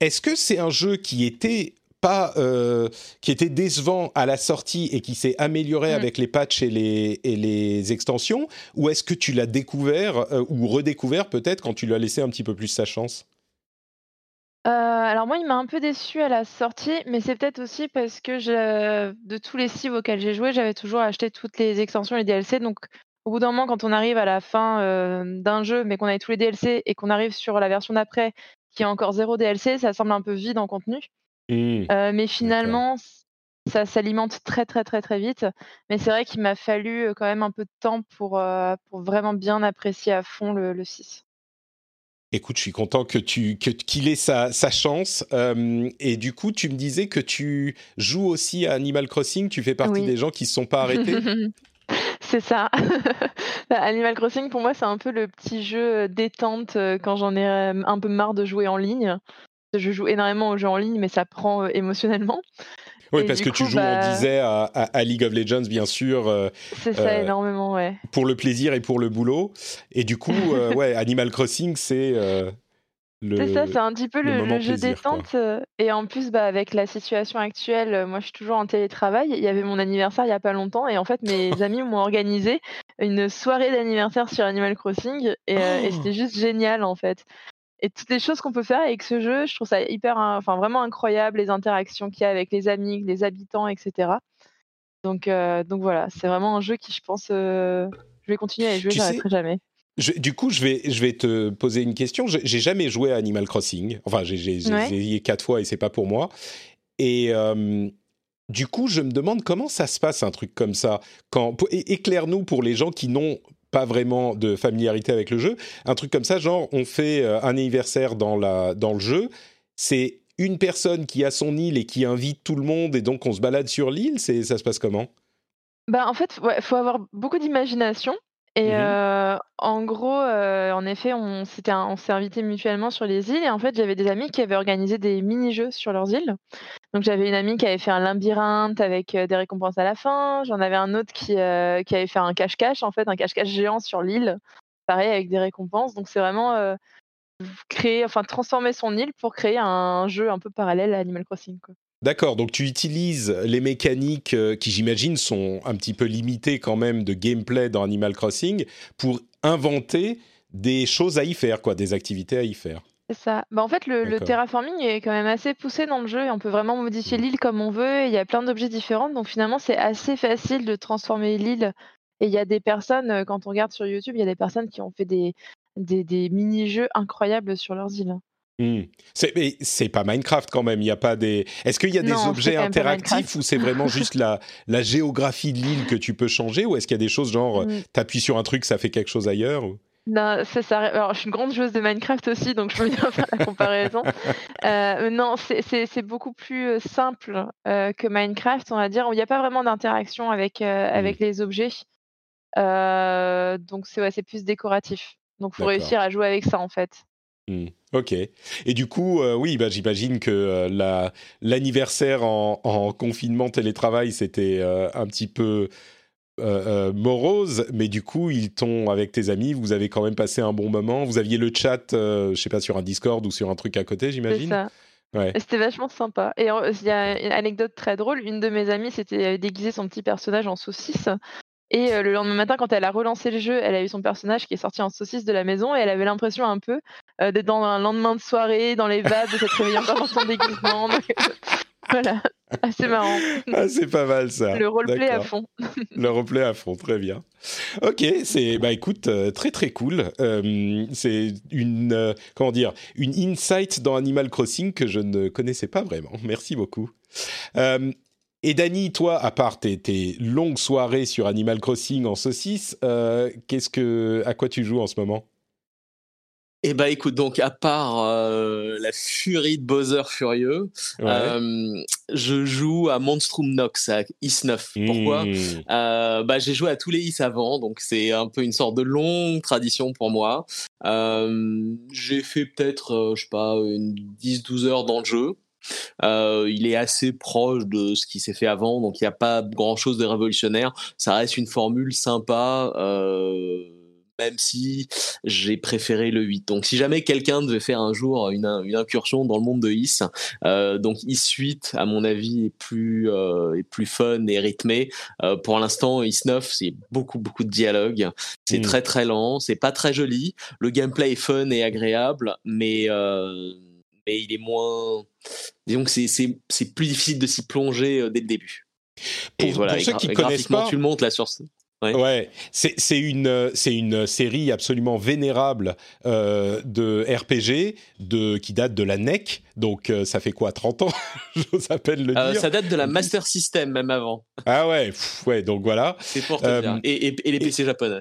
Est-ce que c'est un jeu qui était pas euh, qui était décevant à la sortie et qui s'est amélioré mm. avec les patchs et les, et les extensions ou est-ce que tu l'as découvert euh, ou redécouvert peut-être quand tu lui as laissé un petit peu plus sa chance? Euh, alors moi, il m'a un peu déçu à la sortie, mais c'est peut-être aussi parce que je, de tous les cibles auxquels j'ai joué, j'avais toujours acheté toutes les extensions et les DLC. Donc au bout d'un moment, quand on arrive à la fin d'un jeu, mais qu'on a tous les DLC et qu'on arrive sur la version d'après qui a encore zéro DLC, ça semble un peu vide en contenu. Mmh. mais finalement, ça s'alimente très, très, très, très vite. Mais c'est vrai qu'il m'a fallu quand même un peu de temps pour, pour vraiment bien apprécier à fond le, le 6. Écoute, je suis content que tu que qu'il ait sa, sa chance. et du coup, tu me disais que tu joues aussi à Animal Crossing. Tu fais partie des gens qui ne se sont pas arrêtés? c'est ça. Bah, Animal Crossing, pour moi, c'est un peu le petit jeu détente quand j'en ai un peu marre de jouer en ligne je joue énormément aux jeux en ligne, mais ça prend émotionnellement. Oui, Et parce que tu joues, on bah, disait, à, à- à League of Legends, bien sûr, euh, C'est ça euh, énormément, ouais. pour le plaisir et pour le boulot. Et du coup, euh, ouais, Animal Crossing, c'est euh, le. C'est ça, c'est un petit peu le le, le jeu plaisir, détente. euh, Et en plus, bah, avec la situation actuelle, euh, moi je suis toujours en télétravail. Il y avait mon anniversaire il y a pas longtemps et en fait mes amis m'ont organisé une soirée d'anniversaire sur Animal Crossing et, euh, et Oh. c'était juste génial en fait. Et toutes les choses qu'on peut faire avec ce jeu, je trouve ça hyper, hein, enfin vraiment incroyable, les interactions qu'il y a avec les amis, les habitants, etc. Donc, euh, donc voilà, c'est vraiment un jeu qui, je pense, euh, je vais continuer à y jouer, j'arrêterai jamais. Je- du coup, je vais, je vais te poser une question. J'ai jamais joué à Animal Crossing. Enfin, j'ai Ouais. essayé quatre fois et c'est pas pour moi. Et euh, du coup, je me demande comment ça se passe un truc comme ça. Quand, éclaire-nous pour les gens qui n'ont pas vraiment de familiarité avec le jeu. Un truc comme ça, genre on fait euh, un anniversaire dans la dans le jeu. C'est une personne qui a son île et qui invite tout le monde et donc on se balade sur l'île. Ça se passe comment? Bah, en fait, ouais, faut avoir beaucoup d'imagination. Et Mhm. euh, en gros, euh, en effet, on s'était, on s'est invités mutuellement sur les îles. Et en fait, j'avais des amis qui avaient organisé des mini-jeux sur leurs îles. Donc, j'avais une amie qui avait fait un labyrinthe avec euh, des récompenses à la fin. J'en avais un autre qui, euh, qui avait fait un cache-cache, en fait, un cache-cache géant sur l'île. Pareil, avec des récompenses. Donc, c'est vraiment euh, créer, enfin, transformer son île pour créer un jeu un peu parallèle à Animal Crossing. Quoi. D'accord, donc tu utilises les mécaniques euh, qui, j'imagine, sont un petit peu limitées quand même de gameplay dans Animal Crossing pour inventer des choses à y faire, quoi, des activités à y faire. C'est ça. Bah, en fait, le, terraforming est quand même assez poussé dans le jeu et on peut vraiment modifier Mhm. l'île comme on veut. et Il y a plein d'objets différents. Donc finalement, c'est assez facile de transformer l'île. Et il y a des personnes, euh, quand on regarde sur YouTube, il y a des personnes qui ont fait des, des, des mini-jeux incroyables sur leurs îles. Hmm. C'est, pas Minecraft quand même. Il y a pas des. Est-ce qu'il y a des Non, objets interactifs ou c'est vraiment juste la, la géographie de l'île que tu peux changer ou est-ce qu'il y a des choses genre Mm. t'appuies sur un truc ça fait quelque chose ailleurs ou- Non, ça. Alors, je suis une grande joueuse de Minecraft aussi, donc je peux bien faire la comparaison. Euh, non, c'est- beaucoup plus euh, simple euh, que Minecraft, on va dire. Il n'y a pas vraiment d'interaction avec, euh, avec les objets. Donc, c'est ouais, plus décoratif. Donc, il faut réussir à jouer avec ça, en fait. Hmm, Ok. Et du coup, euh, oui, bah, j'imagine que euh, la, l'anniversaire en, en confinement télétravail, c'était euh, un petit peu morose, mais du coup, ils t'ont, avec tes amis, vous avez quand même passé un bon moment. Vous aviez le chat, je sais pas, sur un Discord ou sur un truc à côté, C'est j'imagine? ça. Ouais. Et C'était vachement sympa. Et il y a une anecdote très drôle. Une de mes amies s'était avait déguisé son petit personnage en saucisse. Et euh, le lendemain matin, quand elle a relancé le jeu, elle a eu son personnage qui est sorti en saucisse de la maison et elle avait l'impression un peu euh, d'être dans un lendemain de soirée, dans les vapes, de s'être réveillée encore dans son déguisement. Donc, voilà, assez marrant. Ah, c'est pas mal ça. Le roleplay à fond. Le replay à fond, très bien. Ok, c'est bah écoute, euh, très très cool. Euh, c'est une euh, comment dire, une insight dans Animal Crossing que je ne connaissais pas vraiment. Merci beaucoup. Et Dany, toi, à part tes, tes longues soirées sur Animal Crossing en saucisse, euh, qu'est-ce que, à quoi tu joues en ce moment? Eh bah écoute, donc à part euh, la furie de Bowser furieux, Ouais. euh, je joue à Monstrum Nox, à Is 9. Pourquoi? Mmh. Euh, bah, j'ai joué à tous les Is avant, donc c'est un peu une sorte de longue tradition pour moi. J'ai fait peut-être, je sais pas, une 10-12 heures dans le jeu. Euh, il est assez proche de ce qui s'est fait avant, donc il n'y a pas grand-chose de révolutionnaire. Ça reste une formule sympa, euh, même si j'ai préféré le 8. Donc si jamais quelqu'un devait faire un jour une, une incursion dans le monde de Is, euh, donc Is 8, à mon avis, est plus, euh, est plus fun et rythmé. Euh, pour l'instant, Is 9, c'est beaucoup, beaucoup de dialogue. C'est Mm. très, très lent. C'est pas très joli. Le gameplay est fun et agréable, mais, mais il est moins. Disons que c'est- c'est c'est plus difficile de s'y plonger euh, dès le début. Pour- et voilà, pour et ceux qui connaissent pas- tu le montes là sur ce. Ouais. Ouais, c'est c'est une c'est une série absolument vénérable euh, de RPG de qui date de la NEC, donc euh, ça fait quoi 30 ans, j'ose à peine le Euh, dire. ça date de la Master System même avant. Ah ouais, pff, ouais, donc voilà. C'est pour te dire. Et, et- et les PC japonais.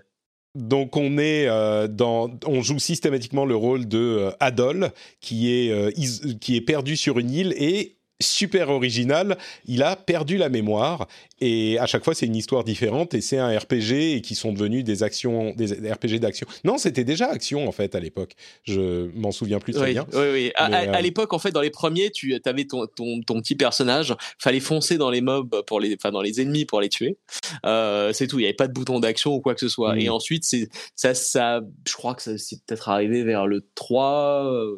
Donc on est euh, dans, on joue systématiquement le rôle de euh, Adol qui est euh, qui est perdu sur une île et super original, il a perdu la mémoire et à chaque fois c'est une histoire différente et c'est un RPG et qui sont devenus des actions, des RPG d'action. Non, c'était déjà action en fait à l'époque. Je m'en souviens plus très oui, bien. Oui, oui. À, euh, l'époque, en fait, dans les premiers, tu avais ton, ton, ton petit personnage. Fallait foncer dans les mobs pour les, enfin dans les ennemis pour les tuer. Euh, c'est tout. Il n'y avait pas de bouton d'action ou quoi que ce soit. Mm. Et ensuite, c'est ça, ça. Je crois que c'est peut-être arrivé vers le 3 euh,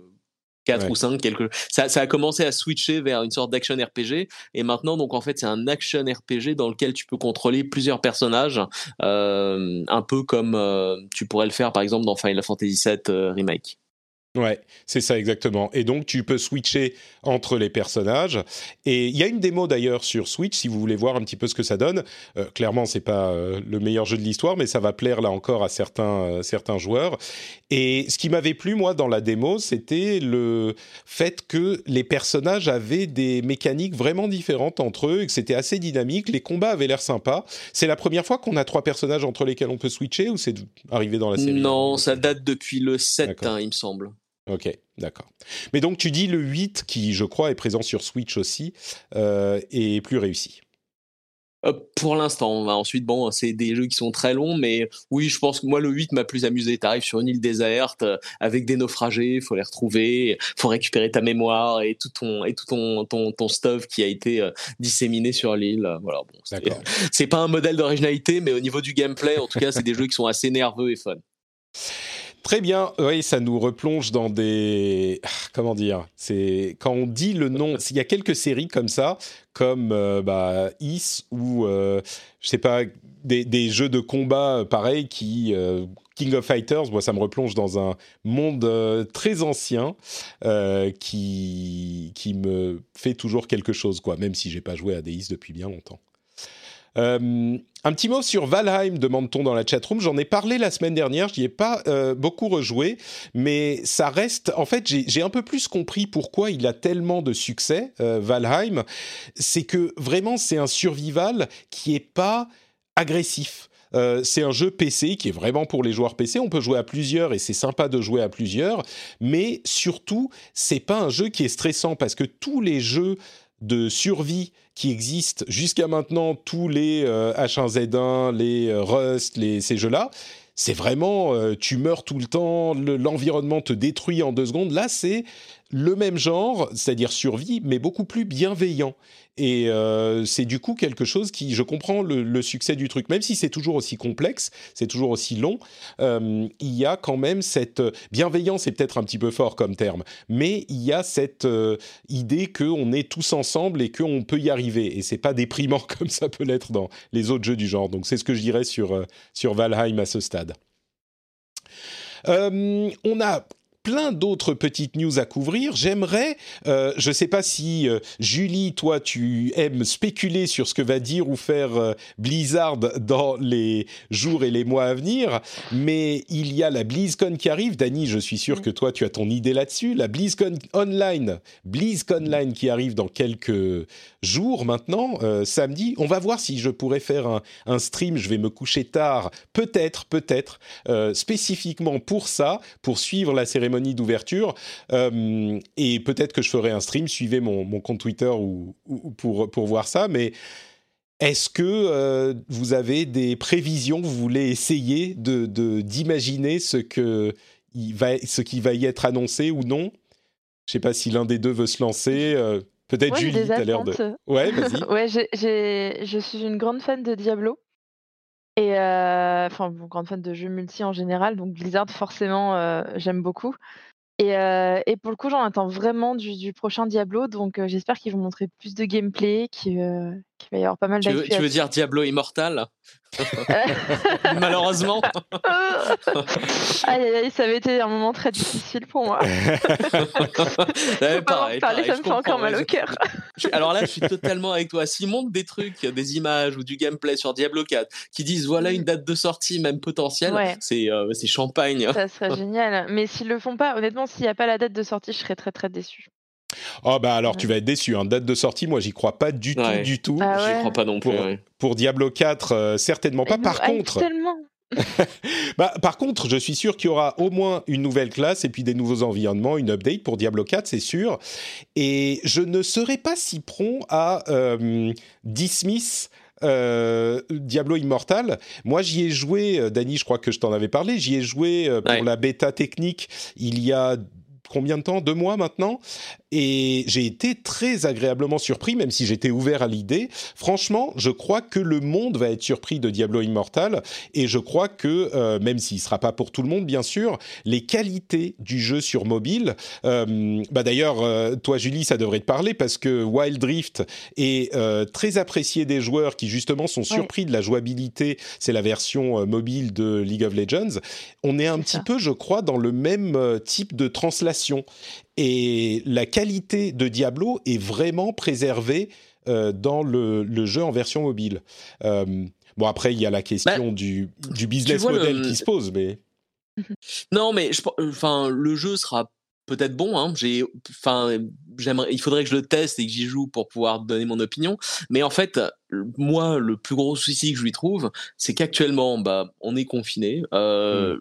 4 Ouais. ou 5 quelque ça, ça a commencé à switcher vers une sorte d'action RPG et maintenant donc en fait c'est un action RPG dans lequel tu peux contrôler plusieurs personnages euh, un peu comme euh, tu pourrais le faire par exemple dans Final Fantasy VII euh, remake Ouais, c'est ça exactement. Et donc tu peux switcher entre les personnages. Et il y a une démo d'ailleurs sur Switch si vous voulez voir un petit peu ce que ça donne. Euh, clairement, c'est pas euh, le meilleur jeu de l'histoire, mais ça va plaire là encore à certains euh, certains joueurs. Et ce qui m'avait plu moi dans la démo, c'était le fait que les personnages avaient des mécaniques vraiment différentes entre eux et que c'était assez dynamique. Les combats avaient l'air sympas. C'est la première fois qu'on a trois personnages entre lesquels on peut switcher ou c'est arrivé dans la série? Non ça date depuis le 7 D'accord. hein, il me semble Ok, d'accord. Mais donc tu dis le 8, qui je crois est présent sur Switch aussi, euh, est plus réussi. Euh, pour l'instant, ensuite, bon, c'est des jeux qui sont très longs, mais oui, je pense que moi, le 8 m'a plus amusé. T'arrives sur une île déserte euh, avec des naufragés, faut les retrouver, faut récupérer ta mémoire et tout ton, et tout ton, ton, ton stuff qui a été euh, disséminé sur l'île. Voilà, bon, c'est pas un modèle d'originalité, mais au niveau du gameplay, en tout cas, c'est des jeux qui sont assez nerveux et fun. Très bien, oui, ça nous replonge dans des... Comment dire C'est Quand on dit le nom, il y a quelques séries comme ça, comme euh, bah, Is ou, euh, je sais pas, des, jeux de combat euh, pareils qui... euh, King of Fighters, moi ça me replonge dans un monde euh, très ancien euh, qui, qui me fait toujours quelque chose, quoi, même si j'ai pas joué à des Is depuis bien longtemps. Euh, un petit mot sur Valheim, demande-t-on dans la chatroom. J'en ai parlé la semaine dernière, je n'y ai pas euh, beaucoup rejoué, mais ça reste... En fait, j'ai un peu plus compris pourquoi il a tellement de succès, euh, Valheim. C'est que vraiment, c'est un survival qui est pas agressif. C'est un jeu PC qui est vraiment pour les joueurs PC. On peut jouer à plusieurs et c'est sympa de jouer à plusieurs. Mais surtout, c'est pas un jeu qui est stressant parce que tous les jeux de survie qui existent jusqu'à maintenant, tous les euh, H1Z1, les euh, Rust, les, ces jeux-là, c'est vraiment, euh, tu meurs tout le temps, le- l'environnement te détruit en deux secondes. Là, c'est le même genre, c'est-à-dire survie, mais beaucoup plus bienveillant. Et euh, c'est du coup quelque chose qui, je comprends le, succès du truc, même si c'est toujours aussi complexe, c'est toujours aussi long, euh, il y a quand même cette bienveillance, c'est peut-être un petit peu fort comme terme, mais il y a cette euh, idée qu'on est tous ensemble et qu'on peut y arriver. Et c'est pas déprimant comme ça peut l'être dans les autres jeux du genre. Donc c'est ce que je dirais sur, euh, sur Valheim à ce stade. Euh, on a plein d'autres petites news à couvrir. J'aimerais, euh, je ne sais pas si euh, Julie, toi, tu aimes spéculer sur ce que va dire ou faire euh, Blizzard dans les jours et les mois à venir, mais il y a la BlizzCon qui arrive. Dany, je suis sûr que toi, tu as ton idée là-dessus. La BlizzCon Online, BlizzCon Online qui arrive dans quelques jours maintenant, samedi. On va voir si je pourrais faire un, un stream. Je vais me coucher tard, peut-être, peut-être, spécifiquement pour ça, pour suivre la cérémonie d'ouverture. Euh, et peut-être que je ferai un stream. Suivez mon, mon compte Twitter ou, ou- pour, pour voir ça. Mais est-ce que euh, vous avez des prévisions Vous voulez essayer de de- d'imaginer ce que il va, ce qui va y être annoncé ou non? Je sais pas si l'un des deux veut se lancer. euh, Peut-être Julie, des t'as l'air de. Ouais, vas-y. ouais, j'ai- j'ai- je suis une grande fan de Diablo. Et euh, enfin, bon, grande fan de jeux multi en général. Donc Blizzard, forcément, euh, j'aime beaucoup. Et, euh, et pour le coup, j'en attends vraiment du, prochain Diablo. Donc euh, j'espère qu'ils vont montrer plus de gameplay, qu'il euh, qu'il va y avoir pas mal Tu veux, tu veux dire Diablo Immortal? Malheureusement. aïe, aïe, aïe, ça avait été un moment très difficile pour moi. Ouais, pareil, en parler, pareil, ça me fait encore mal au cœur. Alors là, je suis totalement avec toi. S'ils montrent des trucs, des images ou du gameplay sur Diablo 4 qui disent voilà une date de sortie, même potentielle, Ouais. c'est euh, c'est champagne. Ça serait génial. Mais s'ils le font pas, honnêtement, s'il n'y a pas la date de sortie, je serais très très déçue. Oh bah alors tu vas être déçu. Hein. Date de sortie, moi j'y crois pas du Ouais. tout, du tout. Ah J'y ouais. crois pas non plus. Pour- ouais. Pour Diablo 4, euh, certainement pas. Par nous contre, tellement. bah, par contre, je suis sûr qu'il y aura au moins une nouvelle classe et puis des nouveaux environnements, une update pour Diablo 4, c'est sûr. Et je ne serais pas si prompt à euh, dismiss euh, Diablo Immortal. Moi, j'y ai joué, euh, Dany, je crois que je t'en avais parlé, j'y ai joué euh, pour Ouais. la bêta technique il y a combien de temps? Deux mois maintenant? Et j'ai été très agréablement surpris, même si j'étais ouvert à l'idée. Franchement, je crois que le monde va être surpris de Diablo Immortal, et je crois que, euh, même s'il ne sera pas pour tout le monde, bien sûr, les qualités du jeu sur mobile, euh, bah d'ailleurs, euh, toi Julie, ça devrait te parler, parce que Wild Rift est très apprécié des joueurs qui justement sont surpris de la jouabilité, c'est la version mobile de League of Legends. On est un petit peu, je crois, dans le même type de translation. Et la qualité de Diablo est vraiment préservée euh, dans le, le jeu en version mobile. Euh, bon, après, il y a la question du, du business le- model qui se pose, mais... Non, mais je, enfin, le jeu sera peut-être bon. Hein. J'ai, enfin, j'aimerais, il faudrait que je le teste et que j'y joue pour pouvoir donner mon opinion. Mais en fait, moi, le plus gros souci que je lui trouve, c'est qu'actuellement, bah, on est confiné. Euh,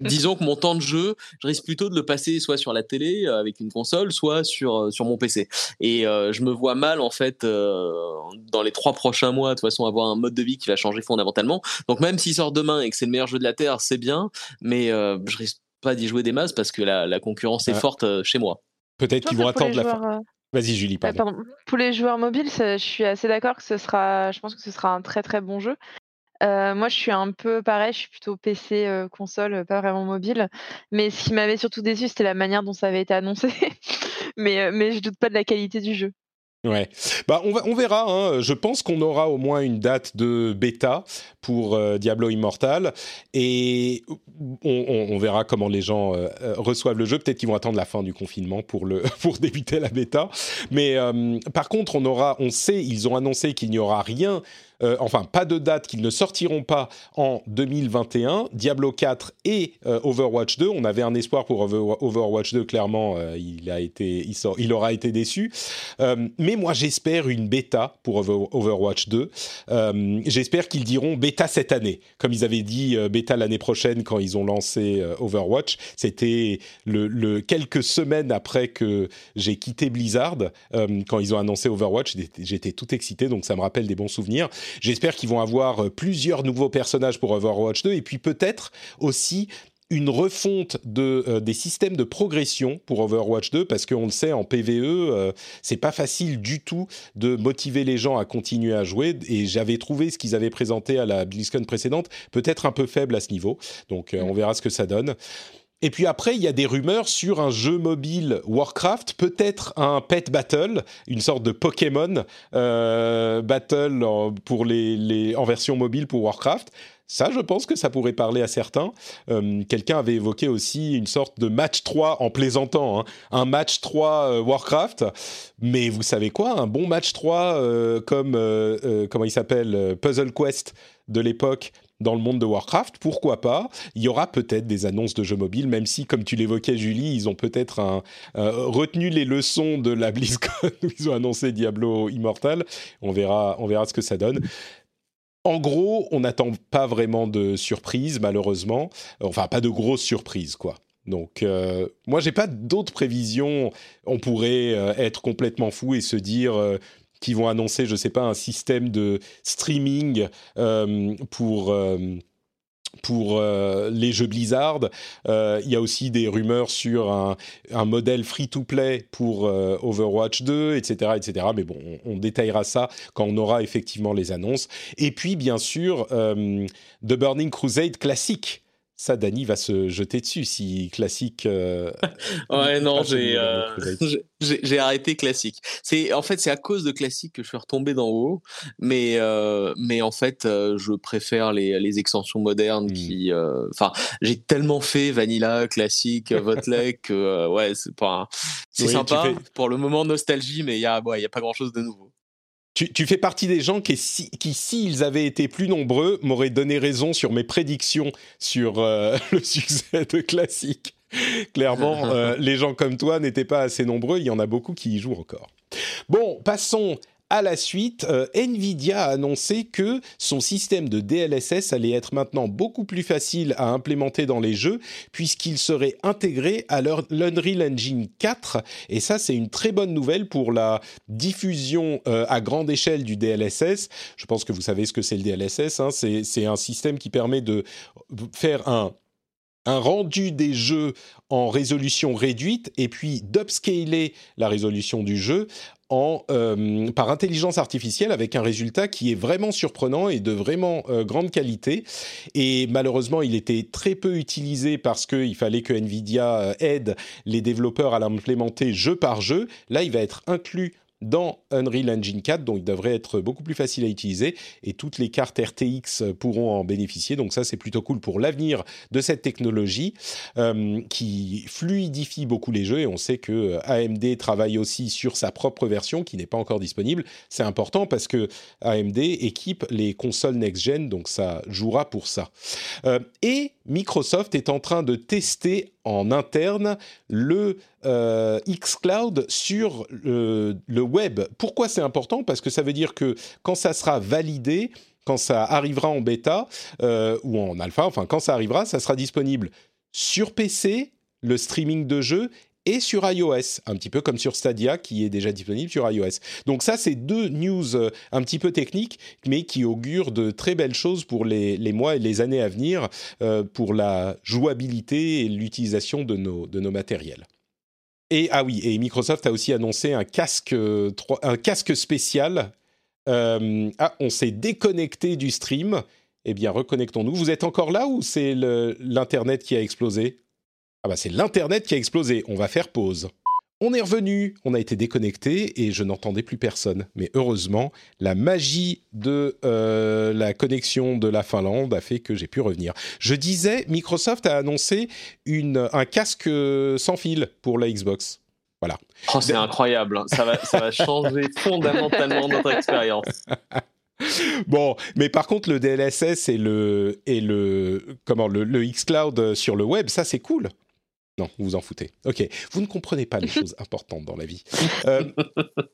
Disons que mon temps de jeu, je risque plutôt de le passer soit sur la télé euh, avec une console, soit sur euh, sur mon PC. Et euh, je me vois mal en fait euh, dans les trois prochains mois, de toute façon, avoir un mode de vie qui va changer fondamentalement. Donc même s'il sort demain et que c'est le meilleur jeu de la terre, c'est bien, mais euh, je risque pas d'y jouer des masses parce que la, la concurrence est Ah. forte euh, chez moi. Peut-être qu'ils vont attendre la fin. joueurs, Vas-y, Julie, Euh, pardon. pardon. Pour les joueurs mobiles, je suis assez d'accord que ce sera. Je pense que ce sera un très très bon jeu. Euh, moi, je suis un peu pareil. Je suis plutôt PC, euh, console, euh, pas vraiment mobile. Mais ce qui m'avait surtout déçu, c'était la manière dont ça avait été annoncé. mais euh, mais je doute pas de la qualité du jeu. Ouais. Bah, on, verra. hein. Je pense qu'on aura au moins une date de bêta pour Diablo Immortal. Et on, verra comment les gens reçoivent le jeu. Peut-être qu'ils vont attendre la fin du confinement pour, le, pour débuter la bêta. Mais par contre, on aura, on sait, ils ont annoncé qu'il n'y aura rien. Euh, enfin, pas de date, qu'ils ne sortiront pas en 2021. Diablo 4 et euh, Overwatch 2. On avait un espoir pour Over- Overwatch 2. Clairement, euh, il a été, il, aura été déçu. Mais moi, j'espère une bêta pour Over- Overwatch 2. Euh, j'espère qu'ils diront bêta cette année, comme ils avaient dit bêta l'année prochaine quand ils ont lancé Overwatch. C'était le, quelques semaines après que j'ai quitté Blizzard, quand ils ont annoncé Overwatch. J'étais tout excité, donc ça me rappelle des bons souvenirs. J'espère qu'ils vont avoir euh, plusieurs nouveaux personnages pour Overwatch 2 et puis peut-être aussi une refonte de, euh, des systèmes de progression pour Overwatch 2 parce qu'on le sait en PVE euh, c'est pas facile du tout de motiver les gens à continuer à jouer et j'avais trouvé ce qu'ils avaient présenté à la BlizzCon précédente peut-être un peu faible à ce niveau. Donc euh, on verra ce que ça donne et puis après, il y a des rumeurs sur un jeu mobile Warcraft, peut-être un pet battle, une sorte de Pokémon euh, battle pour les, en version mobile pour Warcraft. Ça, je pense que ça pourrait parler à certains. Euh, Quelqu'un avait évoqué aussi une sorte de match 3 en plaisantant, hein, un match 3 euh, Warcraft. Mais vous savez quoi, un bon match 3 euh, comme, comment il s'appelle, Puzzle Quest de l'époque dans le monde de Warcraft, pourquoi pas Il y aura peut-être des annonces de jeux mobiles, même si, comme tu l'évoquais, Julie, ils ont peut-être euh, retenu les leçons de la BlizzCon où ils ont annoncé Diablo Immortal. On verra, on verra ce que ça donne. En gros, on n'attend pas vraiment de surprise, malheureusement. Enfin, pas de grosses surprises, quoi. Donc, euh, moi, j'ai pas d'autres prévisions. On pourrait euh, être complètement fou et se dire euh, qu'ils vont annoncer, je sais pas, un système de streaming euh, pour. euh, pour euh, les jeux Blizzard. Il y a aussi des rumeurs sur un, un modèle free-to-play pour Overwatch 2, etc., etc. Mais bon, on, détaillera ça quand on aura effectivement les annonces. Et puis, bien sûr, The Burning Crusade classique. Ça, Dany va se jeter dessus si classique. euh, Ouais, non, j'ai euh, j'ai- j'ai arrêté classique. C'est en fait c'est à cause de classique que je suis retombé d'en haut, mais euh, mais en fait je préfère les les extensions modernes Mm. qui, enfin j'ai tellement fait Vanilla, classique, Votlek que ouais c'est pas c'est Oui, sympa fais- pour le moment nostalgie, mais il y a ouais, il y a pas grand chose de nouveau. Tu, tu fais partie des gens qui, si, qui, s'ils avaient été plus nombreux, m'auraient donné raison sur mes prédictions sur euh, le succès de classique. Clairement, euh, les gens comme toi n'étaient pas assez nombreux. Il y en a beaucoup qui y jouent encore. Bon, passons à la suite, euh, Nvidia a annoncé que son système de DLSS allait être maintenant beaucoup plus facile à implémenter dans les jeux puisqu'il serait intégré à l'Unreal Engine 4 et ça c'est une très bonne nouvelle pour la diffusion euh, à grande échelle du DLSS. Je pense que vous savez ce que c'est le DLSS, hein. c'est un système qui permet de faire un un rendu des jeux en résolution réduite et puis d'upscaler la résolution du jeu en, euh, par intelligence artificielle avec un résultat qui est vraiment surprenant et de vraiment euh, grande qualité. Et malheureusement, il était très peu utilisé parce qu'il fallait que Nvidia euh, aide les développeurs à l'implémenter jeu par jeu. Là, il va être inclus dans Unreal Engine 4, donc il devrait être beaucoup plus facile à utiliser et toutes les cartes RTX pourront en bénéficier. Donc ça, c'est plutôt cool pour l'avenir de cette technologie euh, qui fluidifie beaucoup les jeux et on sait que euh, AMD travaille aussi sur sa propre version qui n'est pas encore disponible. C'est important parce que AMD équipe les consoles next-gen, donc ça jouera pour ça. Euh, et Microsoft est en train de tester en interne le euh, xCloud sur le, web. Pourquoi c'est important? Parce que ça veut dire que quand ça sera validé, quand ça arrivera en bêta euh, ou en alpha, enfin quand ça arrivera, ça sera disponible sur PC, le streaming de jeux et sur iOS, un petit peu comme sur Stadia qui est déjà disponible sur iOS. Donc ça, c'est deux news euh, un petit peu techniques, mais qui augurent de très belles choses pour les, mois et les années à venir euh, pour la jouabilité et l'utilisation de nos, de nos matériels. Et ah oui, et Microsoft a aussi annoncé un casque, un casque spécial. Euh, ah, on s'est déconnecté du stream. Eh bien, reconnectons-nous. Vous êtes encore là ou c'est l'internet qui a explosé? Ah bah c'est l'Internet qui a explosé, on va faire pause. On est revenu, on a été déconnecté et je n'entendais plus personne. Mais heureusement, la magie de euh, la connexion de la Finlande a fait que j'ai pu revenir. Je disais, Microsoft a annoncé une, un casque sans fil pour la Xbox. Voilà. Oh, c'est incroyable, hein. ça va, ça va changer fondamentalement notre expérience. Bon, mais par contre, le DLSS et le, et le, comment, le, le xCloud sur le web, ça c'est cool. Non, vous vous en foutez. Ok, vous ne comprenez pas les choses importantes dans la vie. Euh,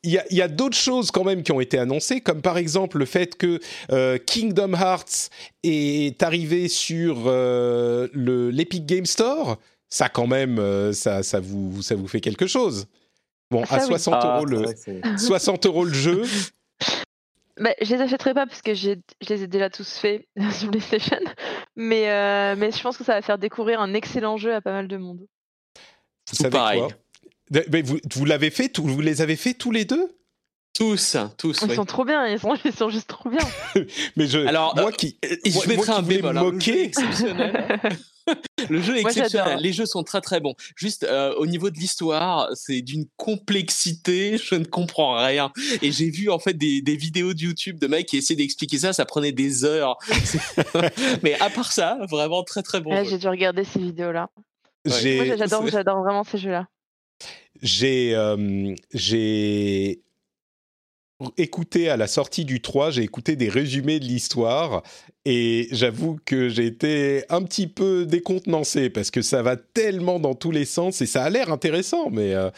il y a, d'autres choses quand même qui ont été annoncées, comme par exemple le fait que euh, Kingdom Hearts est arrivé sur euh, l'Epic Game Store. Ça quand même, ça, ça, vous, ça vous fait quelque chose. Bon, à 60 euros, le, 60 euros le jeu, bah, je les achèterai pas parce que je les ai déjà tous faits sur PlayStation, mais, mais je pense que ça va faire découvrir un excellent jeu à pas mal de monde. Vous savez pareil. quoi vous, vous l'avez fait, vous les avez fait tous les deux? Tous, tous. Ils sont trop bien, ils sont, ils sont juste trop bien. mais je, Alors, moi euh, qui, je mettrai un bémol. Hein. Moquer. Le jeu est exceptionnel. Les jeux sont très très bons. Juste euh, au niveau de l'histoire, c'est d'une complexité, je ne comprends rien. Et j'ai vu en fait des, des, vidéos de YouTube de mecs qui essaient d'expliquer ça, ça prenait des heures. Mais à part ça, vraiment très très bon. j'ai dû regarder ces Moi, j'adore, j'adore vraiment ces jeux-là. J'ai, euh, j'ai écouté à la sortie du 3, j'ai écouté des résumés de l'histoire et j'avoue que j'ai été un petit peu décontenancé parce que ça va tellement dans tous les sens et ça a l'air intéressant. Mais euh,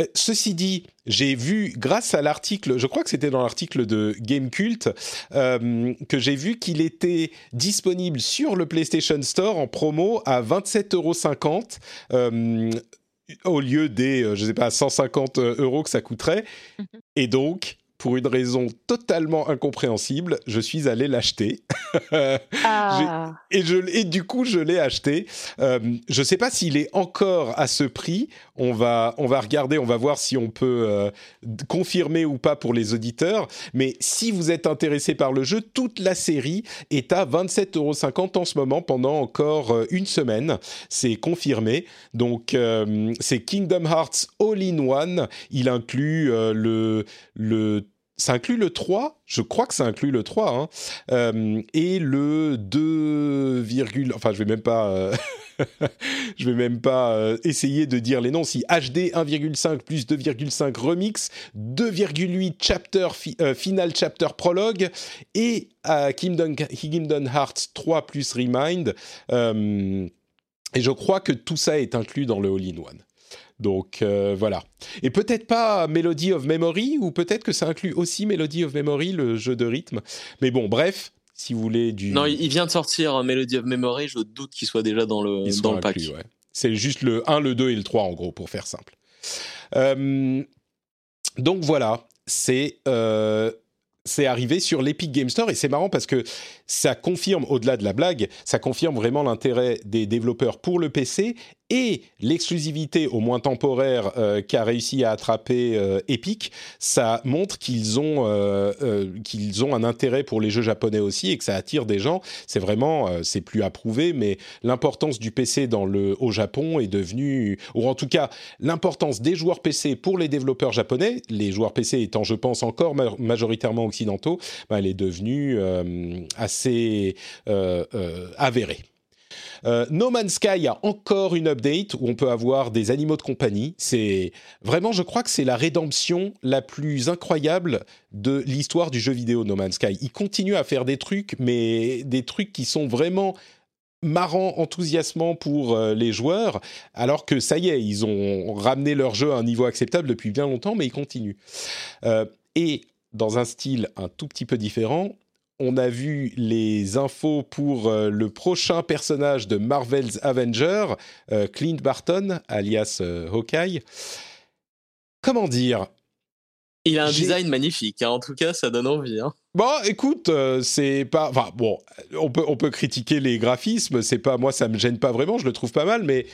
euh, ceci dit, j'ai vu grâce à l'article, je crois que c'était dans l'article de Gamecult, euh, que j'ai vu qu'il était disponible sur le PlayStation Store en promo à 27,50 euros. Au lieu des, je sais pas, 150 euros que ça coûterait. Mhm. Et donc, pour une raison totalement incompréhensible, je suis allé l'acheter. ah. et, je, et du coup, je l'ai acheté. Euh, je ne sais pas s'il est encore à ce prix. On va, on va regarder, on va voir si on peut euh, confirmer ou pas pour les auditeurs. Mais si vous êtes intéressé par le jeu, toute la série est à 27,50 euros en ce moment pendant encore euh, une semaine. C'est confirmé. Donc, c'est Kingdom Hearts All-in-One. Il inclut le, le ça inclut le 3 Je crois que ça inclut le 3. Hein. Euh, et le 2, enfin je vais même pas, euh, vais même pas euh, essayer de dire les noms. Si HD 1,5 plus 2,5 remix, 2,8 chapter final chapter prologue et Kingdom, Kingdom Hearts 3 plus Remind. et je crois que tout ça est inclus dans le All-in-One. Donc euh, voilà. Et peut-être pas Melody of Memory, ou peut-être que ça inclut aussi Melody of Memory, le jeu de rythme. Mais bon, bref, si vous voulez du... Non, il vient de sortir euh, Melody of Memory, je doute qu'il soit déjà dans le, Ils dans sont le pack. ouais. C'est juste le 1, le 2 et le 3 en gros, pour faire simple. Euh, donc voilà, c'est euh, c'est arrivé sur l'Epic Game Store et c'est marrant parce que ça confirme, au-delà de la blague, ça confirme vraiment l'intérêt des développeurs pour le PC et l'exclusivité, au moins temporaire, euh, qu'a réussi à attraper euh, Epic. Ça montre qu'ils ont, euh, euh, qu'ils ont un intérêt pour les jeux japonais aussi et que ça attire des gens. C'est vraiment, euh, c'est plus approuvé, mais l'importance du PC dans le, au Japon est devenue, ou en tout cas l'importance des joueurs PC pour les développeurs japonais, les joueurs PC étant, je pense, encore ma- majoritairement occidentaux, ben, elle est devenue assez avérée. Euh, no Man's Sky a encore une update où on peut avoir des animaux de compagnie. C'est vraiment, je crois que c'est la rédemption la plus incroyable de l'histoire du jeu vidéo No Man's Sky. Il continue à faire des trucs, mais des trucs qui sont vraiment marrants, enthousiasmants pour euh, les joueurs, alors que ça y est, ils ont ramené leur jeu à un niveau acceptable depuis bien longtemps, mais ils continuent. Euh, et dans un style un tout petit peu différent, on a vu les infos pour euh, le prochain personnage de Marvel's Avenger, euh, Clint Barton, alias euh, Hawkeye. Comment dire? Il a un design magnifique, hein. en tout cas, ça donne envie. Hein. Bon, écoute, euh, c'est pas. Enfin, bon, on peut, on peut critiquer les graphismes, c'est pas. Moi, ça me gêne pas vraiment, je le trouve pas mal, mais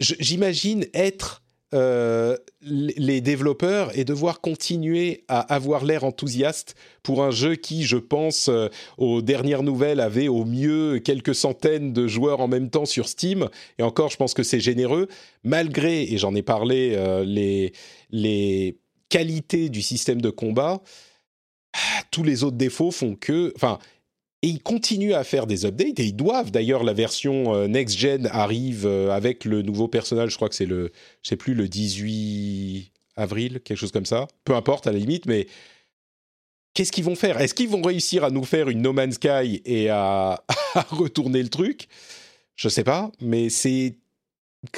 j'imagine être euh, les développeurs et devoir continuer à avoir l'air enthousiaste pour un jeu qui, je pense, euh, aux dernières nouvelles, avait au mieux quelques centaines de joueurs en même temps sur Steam. Et encore, je pense que c'est généreux, malgré, et j'en ai parlé, euh, les, les qualités du système de combat tous les autres défauts font que, enfin, et ils continuent à faire des updates et ils doivent. D'ailleurs, la version euh, next gen arrive euh, avec le nouveau personnage. Je crois que c'est le, je sais plus, le 18 avril, quelque chose comme ça. Peu importe à la limite, mais qu'est-ce qu'ils vont faire? Est-ce qu'ils vont réussir à nous faire une No Man's Sky et à, à retourner le truc? Je sais pas, mais c'est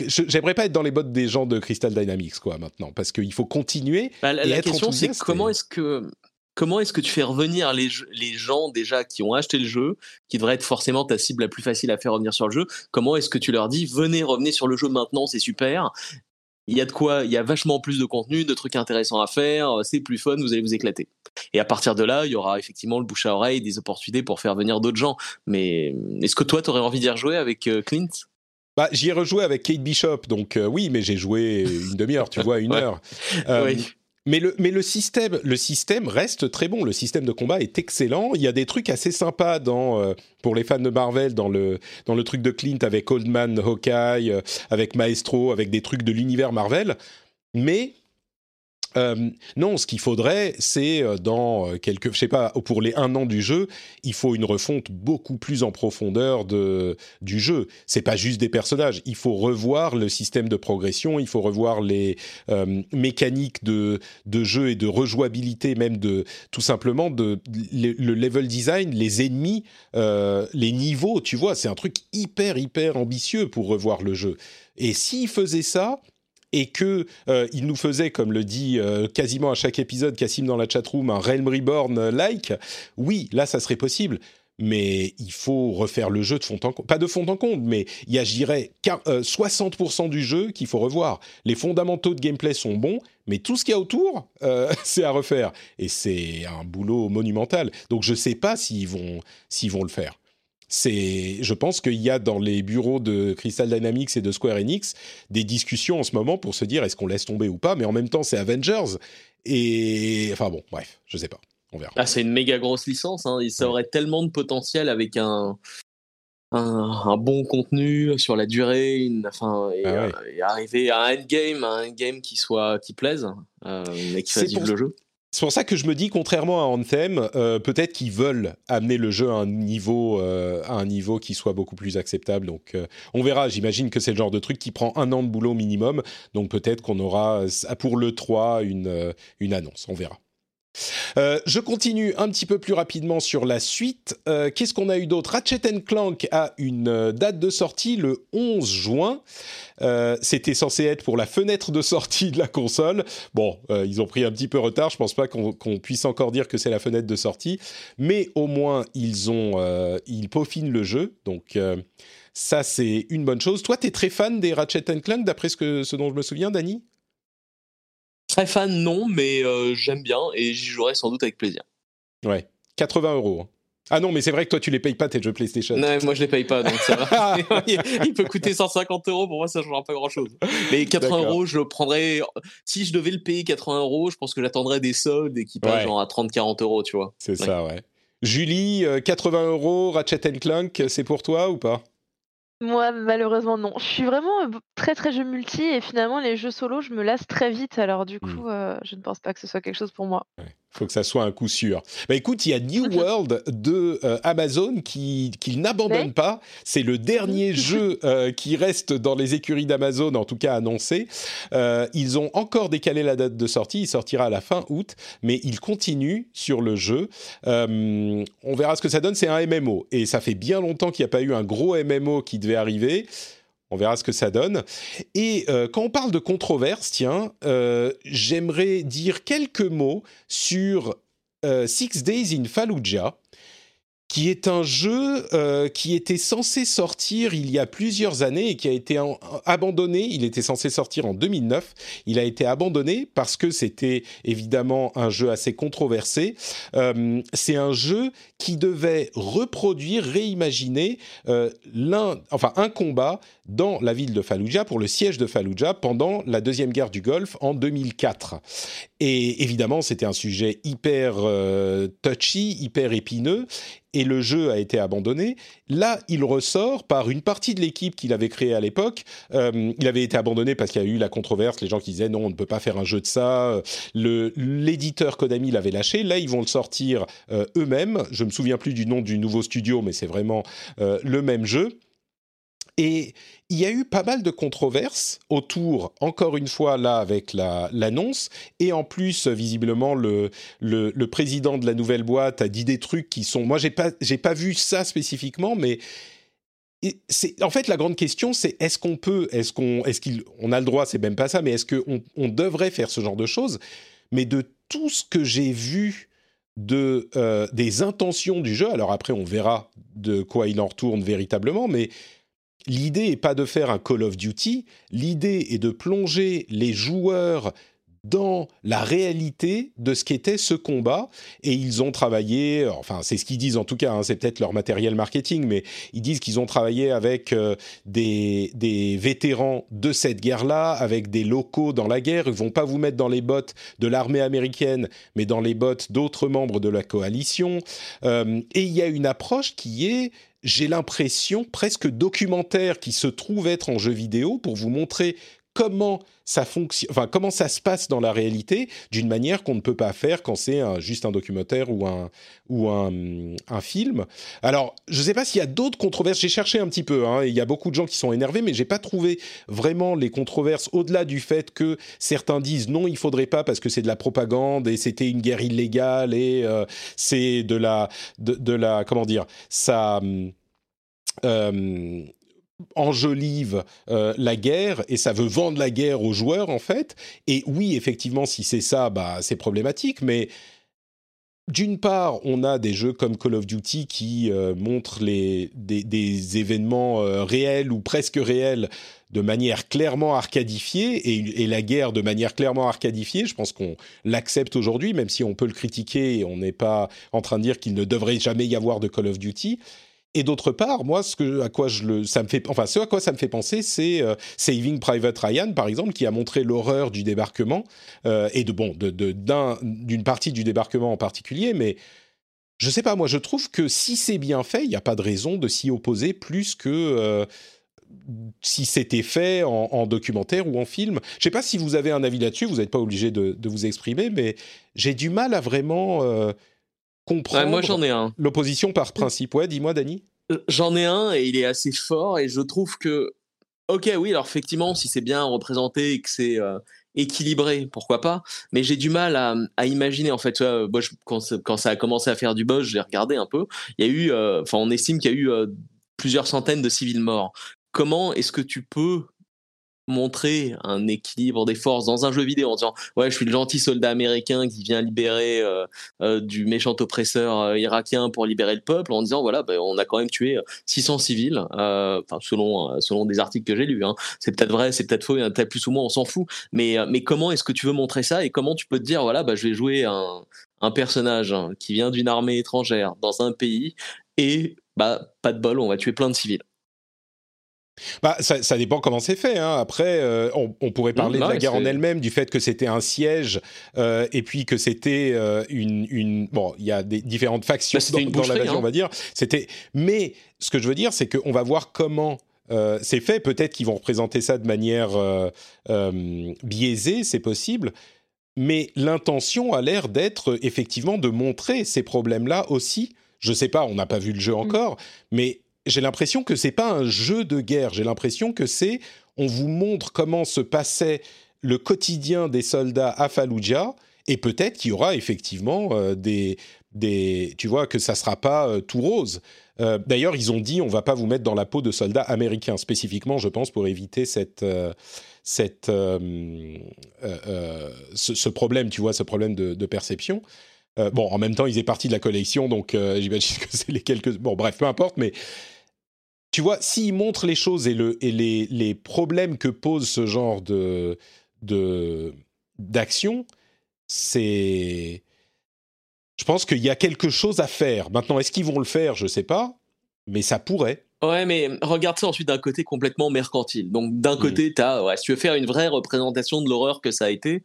J'aimerais pas être dans les bottes des gens de Crystal Dynamics, quoi, maintenant, parce qu'il faut continuer. Bah, la Et la être question, c'est comment est-ce que comment est-ce que tu fais revenir les, les gens déjà qui ont acheté le jeu, qui devrait être forcément ta cible la plus facile à faire revenir sur le jeu Comment est-ce que tu leur dis venez, revenez sur le jeu maintenant, c'est super il y a de quoi, il y a vachement plus de contenu, de trucs intéressants à faire, c'est plus fun, vous allez vous éclater. Et à partir de là, il y aura effectivement le bouche à oreille, des opportunités pour faire venir d'autres gens. Mais est-ce que toi, tu aurais envie d'y rejouer avec euh, Clint? Bah, j'y ai rejoué avec Kate Bishop, donc euh, oui, mais j'ai joué une demi-heure, tu vois, une Ouais. heure. Euh, Oui. Mais le, mais le système, le système reste très bon. Le système de combat est excellent. Il y a des trucs assez sympas dans, euh, pour les fans de Marvel, dans le, dans le truc de Clint avec Old Man Hawkeye, euh, avec Maestro, avec des trucs de l'univers Marvel. Mais euh, non, ce qu'il faudrait, c'est euh, dans euh, quelques, je sais pas, pour les un an du jeu, il faut une refonte beaucoup plus en profondeur de du jeu. C'est pas juste des personnages. Il faut revoir le système de progression. Il faut revoir les mécaniques de de jeu et de rejouabilité, même de tout simplement de le, le level design, les ennemis, les niveaux. Tu vois, c'est un truc hyper hyper ambitieux pour revoir le jeu. Et s'il faisait ça, et que euh, il nous faisait, comme le dit euh, quasiment à chaque épisode Cassim dans la chatroom, un Realm Reborn like, oui, là, ça serait possible. Mais il faut refaire le jeu de fond en comble. Pas de fond en comble, mais il y a, je dirais, quar- euh, 60% du jeu qu'il faut revoir. Les fondamentaux de gameplay sont bons, mais tout ce qu'il y a autour, euh, c'est à refaire. Et c'est un boulot monumental. Donc je ne sais pas vont, s'ils vont le faire. C'est, je pense qu'il y a dans les bureaux de Crystal Dynamics et de Square Enix des discussions en ce moment pour se dire est-ce qu'on laisse tomber ou pas. Mais en même temps, c'est Avengers et enfin bon, bref, je sais pas, on verra. Ah, c'est une méga grosse licence. Hein. Et ça Ouais. aurait tellement de potentiel avec un, un, un bon contenu sur la durée, une, enfin, et, Ah ouais. euh, et arriver à un endgame, à un game qui soit qui plaise euh, et qui C'est fasse vivre pour- le jeu. C'est pour ça que je me dis, contrairement à Anthem, euh, peut-être qu'ils veulent amener le jeu à un niveau, euh, à un niveau qui soit beaucoup plus acceptable. Donc, euh, on verra. J'imagine que c'est le genre de truc qui prend un an de boulot minimum. Donc, peut-être qu'on aura pour le 3 une, une annonce. On verra. Euh, je continue un petit peu plus rapidement sur la suite. Euh, qu'est-ce qu'on a eu d'autre? Ratchet Clank a une euh, date de sortie le 11 juin. C'était censé être pour la fenêtre de sortie de la console. Bon, ils ont pris un petit peu retard. Je pense pas qu'on puisse encore dire que c'est la fenêtre de sortie, mais au moins ils ont, ils peaufinent le jeu. Donc ça, c'est une bonne chose. Toi, tu es très fan des Ratchet Clank, d'après ce, ce dont je me souviens, Dani Très fan, non, mais euh, j'aime bien et j'y jouerai sans doute avec plaisir. Ouais, 80 euros. Hein. Ah non, mais c'est vrai que toi, tu les payes pas tes jeux PlayStation. Non, moi, je les paye pas, donc ça va. il peut coûter 150 euros, pour moi, ça ne changera pas grand-chose. Mais 80 euros, je le prendrais... Si je devais le payer 80 euros, je pense que j'attendrais des soldes et qui passent genre à 30-40 euros, tu vois. C'est ça, ouais. Julie, 80 euh, euros, Ratchet Clank, c'est pour toi ou pas? Moi, malheureusement, non. Je suis vraiment euh, très très jeu multi et finalement les jeux solo, je me lasse très vite. Alors du mmh. coup, euh, je ne pense pas que ce soit quelque chose pour moi faut que ça soit un coup sûr. Bah écoute, il y a New World de euh, Amazon qui, qui n'abandonne pas. C'est le dernier jeu euh, qui reste dans les écuries d'Amazon, en tout cas annoncé. Euh, ils ont encore décalé la date de sortie. Il sortira à la fin août, mais ils continuent sur le jeu. on verra ce que ça donne. C'est un MMO et ça fait bien longtemps qu'il n'y a pas eu un gros MMO qui devait arriver. On verra ce que ça donne. Et euh, quand on parle de controverse, tiens, euh, j'aimerais dire quelques mots sur euh, Six Days in Fallujah, qui est un jeu qui était censé sortir il y a plusieurs années et qui a été abandonné. Il était censé sortir en 2009. Il a été abandonné parce que c'était évidemment un jeu assez controversé. C'est un jeu qui devait reproduire, réimaginer euh, l'un, enfin un combat dans la ville de Fallujah pour le siège de Fallujah pendant la deuxième guerre du Golfe en 2004. Et évidemment, c'était un sujet hyper touchy, hyper épineux et le jeu a été abandonné. Là, il ressort par une partie de l'équipe qu'il avait créée à l'époque. Euh, il avait été abandonné parce qu'il y a eu la controverse, les gens qui disaient non, on ne peut pas faire un jeu de ça. L'éditeur Konami l'avait lâché. Là, ils vont le sortir euh, eux-mêmes. Me souviens plus du nom du nouveau studio, mais c'est vraiment euh, le même jeu. Et il y a eu pas mal de controverses autour, encore une fois là avec l'annonce, et en plus visiblement le, le, président de la nouvelle boîte a dit des trucs qui sont, moi j'ai pas pas vu ça spécifiquement, mais en fait la grande question c'est est-ce qu'on peut, est-ce qu'on, est-ce qu'on a le droit, c'est même pas ça, mais est-ce qu'on on devrait faire ce genre de choses? Mais de tout ce que j'ai vu de euh, des intentions du jeu, alors après on verra de quoi il en retourne véritablement, mais l'idée n'est pas de faire un Call of Duty, l'idée est de plonger les joueurs dans la réalité de ce qu'était ce combat. Et ils ont travaillé, enfin c'est ce qu'ils disent en tout cas, hein, c'est peut-être leur matériel marketing, mais ils disent qu'ils ont travaillé avec euh, des, vétérans de cette guerre-là, avec des locaux dans la guerre. Ils vont pas vous mettre dans les bottes de l'armée américaine, mais dans les bottes d'autres membres de la coalition. Euh, et il y a une approche qui est j'ai l'impression presque documentaire qui se trouve être en jeu vidéo pour vous montrer comment ça fonctionne, enfin comment ça se passe dans la réalité d'une manière qu'on ne peut pas faire quand c'est juste un documentaire ou un ou un, un film. Alors, je ne sais pas s'il y a d'autres controverses. J'ai cherché un petit peu. Hein, il y a beaucoup de gens qui sont énervés, mais j'ai pas trouvé vraiment les controverses au-delà du fait que certains disent non, il faudrait pas parce que c'est de la propagande et c'était une guerre illégale et euh, c'est de la de, la comment dire ça. Euh, enjolive euh, la guerre et ça veut vendre la guerre aux joueurs en fait. Et oui, effectivement, si c'est ça, bah, c'est problématique, mais d'une part, on a des jeux comme Call of Duty qui euh, montrent des, événements euh, réels ou presque réels de manière clairement arcadifiée et, la guerre de manière clairement arcadifiée. Je pense qu'on l'accepte aujourd'hui, même si on peut le critiquer on n'est pas en train de dire qu'il ne devrait jamais y avoir de Call of Duty. Et d'autre part, moi, ce à quoi ça me fait, penser, c'est euh, Saving Private Ryan, par exemple, qui a montré l'horreur du débarquement euh, et d'une partie du débarquement en particulier, mais je sais pas, moi, je trouve que si c'est bien fait, il n'y a pas de raison de s'y opposer plus que euh, si c'était fait en, documentaire ou en film. Je sais pas si vous avez un avis là-dessus, vous n'êtes pas obligé de, vous exprimer, mais j'ai du mal à vraiment comprendre moi, j'en ai un. l'opposition par principe. Ouais, dis-moi, Dani. Euh, j'en ai un et il est assez fort et je trouve que, ok, oui, alors effectivement, si c'est bien représenté et que c'est, euh, équilibré, pourquoi pas. Mais j'ai du mal à, à, imaginer, en fait, quand, quand, ça a commencé à faire du buzz, j'ai regardé un peu. Il y a eu, enfin, on estime qu'il y a eu plusieurs centaines de civils morts. Comment est-ce que tu peux montrer un équilibre des forces dans un jeu vidéo en disant ouais je suis le gentil soldat américain qui vient libérer euh, euh, du méchant oppresseur euh, irakien pour libérer le peuple en disant voilà ben, on a quand même tué 600 civils enfin selon selon des articles que j'ai lus hein. c'est peut-être vrai c'est peut-être faux peut-être plus ou moins on s'en fout mais mais comment est-ce que tu veux montrer ça et comment tu peux te dire voilà bah, je vais jouer un, un personnage hein, qui vient d'une armée étrangère dans un pays et bah pas de bol on va tuer plein de civils? Bah, ça, ça, dépend comment c'est fait. Hein. Après, euh, on, on, pourrait parler de la guerre en elle-même, du fait que c'était un siège, euh, et puis que c'était euh, une, une, Bon, il y a des différentes factions bah, dans, dans, la hein. on va dire. C'était. Mais ce que je veux dire, c'est qu'on va voir comment. C'est fait, peut-être qu'ils vont représenter ça de manière biaisée, c'est possible, mais l'intention a l'air d'être effectivement de montrer ces problèmes-là aussi. Je sais pas, on n'a pas vu le jeu mm. encore, mais j'ai l'impression que c'est pas un jeu de guerre. J'ai l'impression que c'est on vous montre comment se passait le quotidien des soldats à Fallujah et peut-être qu'il y aura effectivement euh, des des tu vois que ça sera pas euh, tout rose. Euh, d'ailleurs, ils ont dit on va pas vous mettre dans la peau de soldats américains spécifiquement, je pense, pour éviter cette cette ce, problème, tu vois, ce problème de, perception. bon, en même temps, ils est parti de la collection, donc j'imagine que c'est les quelques. Bon, bref, peu importe, mais tu vois, s'il montre les choses et, le, et les, les, problèmes que pose ce genre de d'action, c'est. Je pense qu'il y a quelque chose à faire. Maintenant, est-ce qu'ils vont le faire? Je ne sais pas, mais ça pourrait. Ouais, mais regarde ça ensuite d'un côté complètement mercantile. Donc d'un mmh. côté, tu as, ouais, si tu veux faire une vraie représentation de l'horreur que ça a été,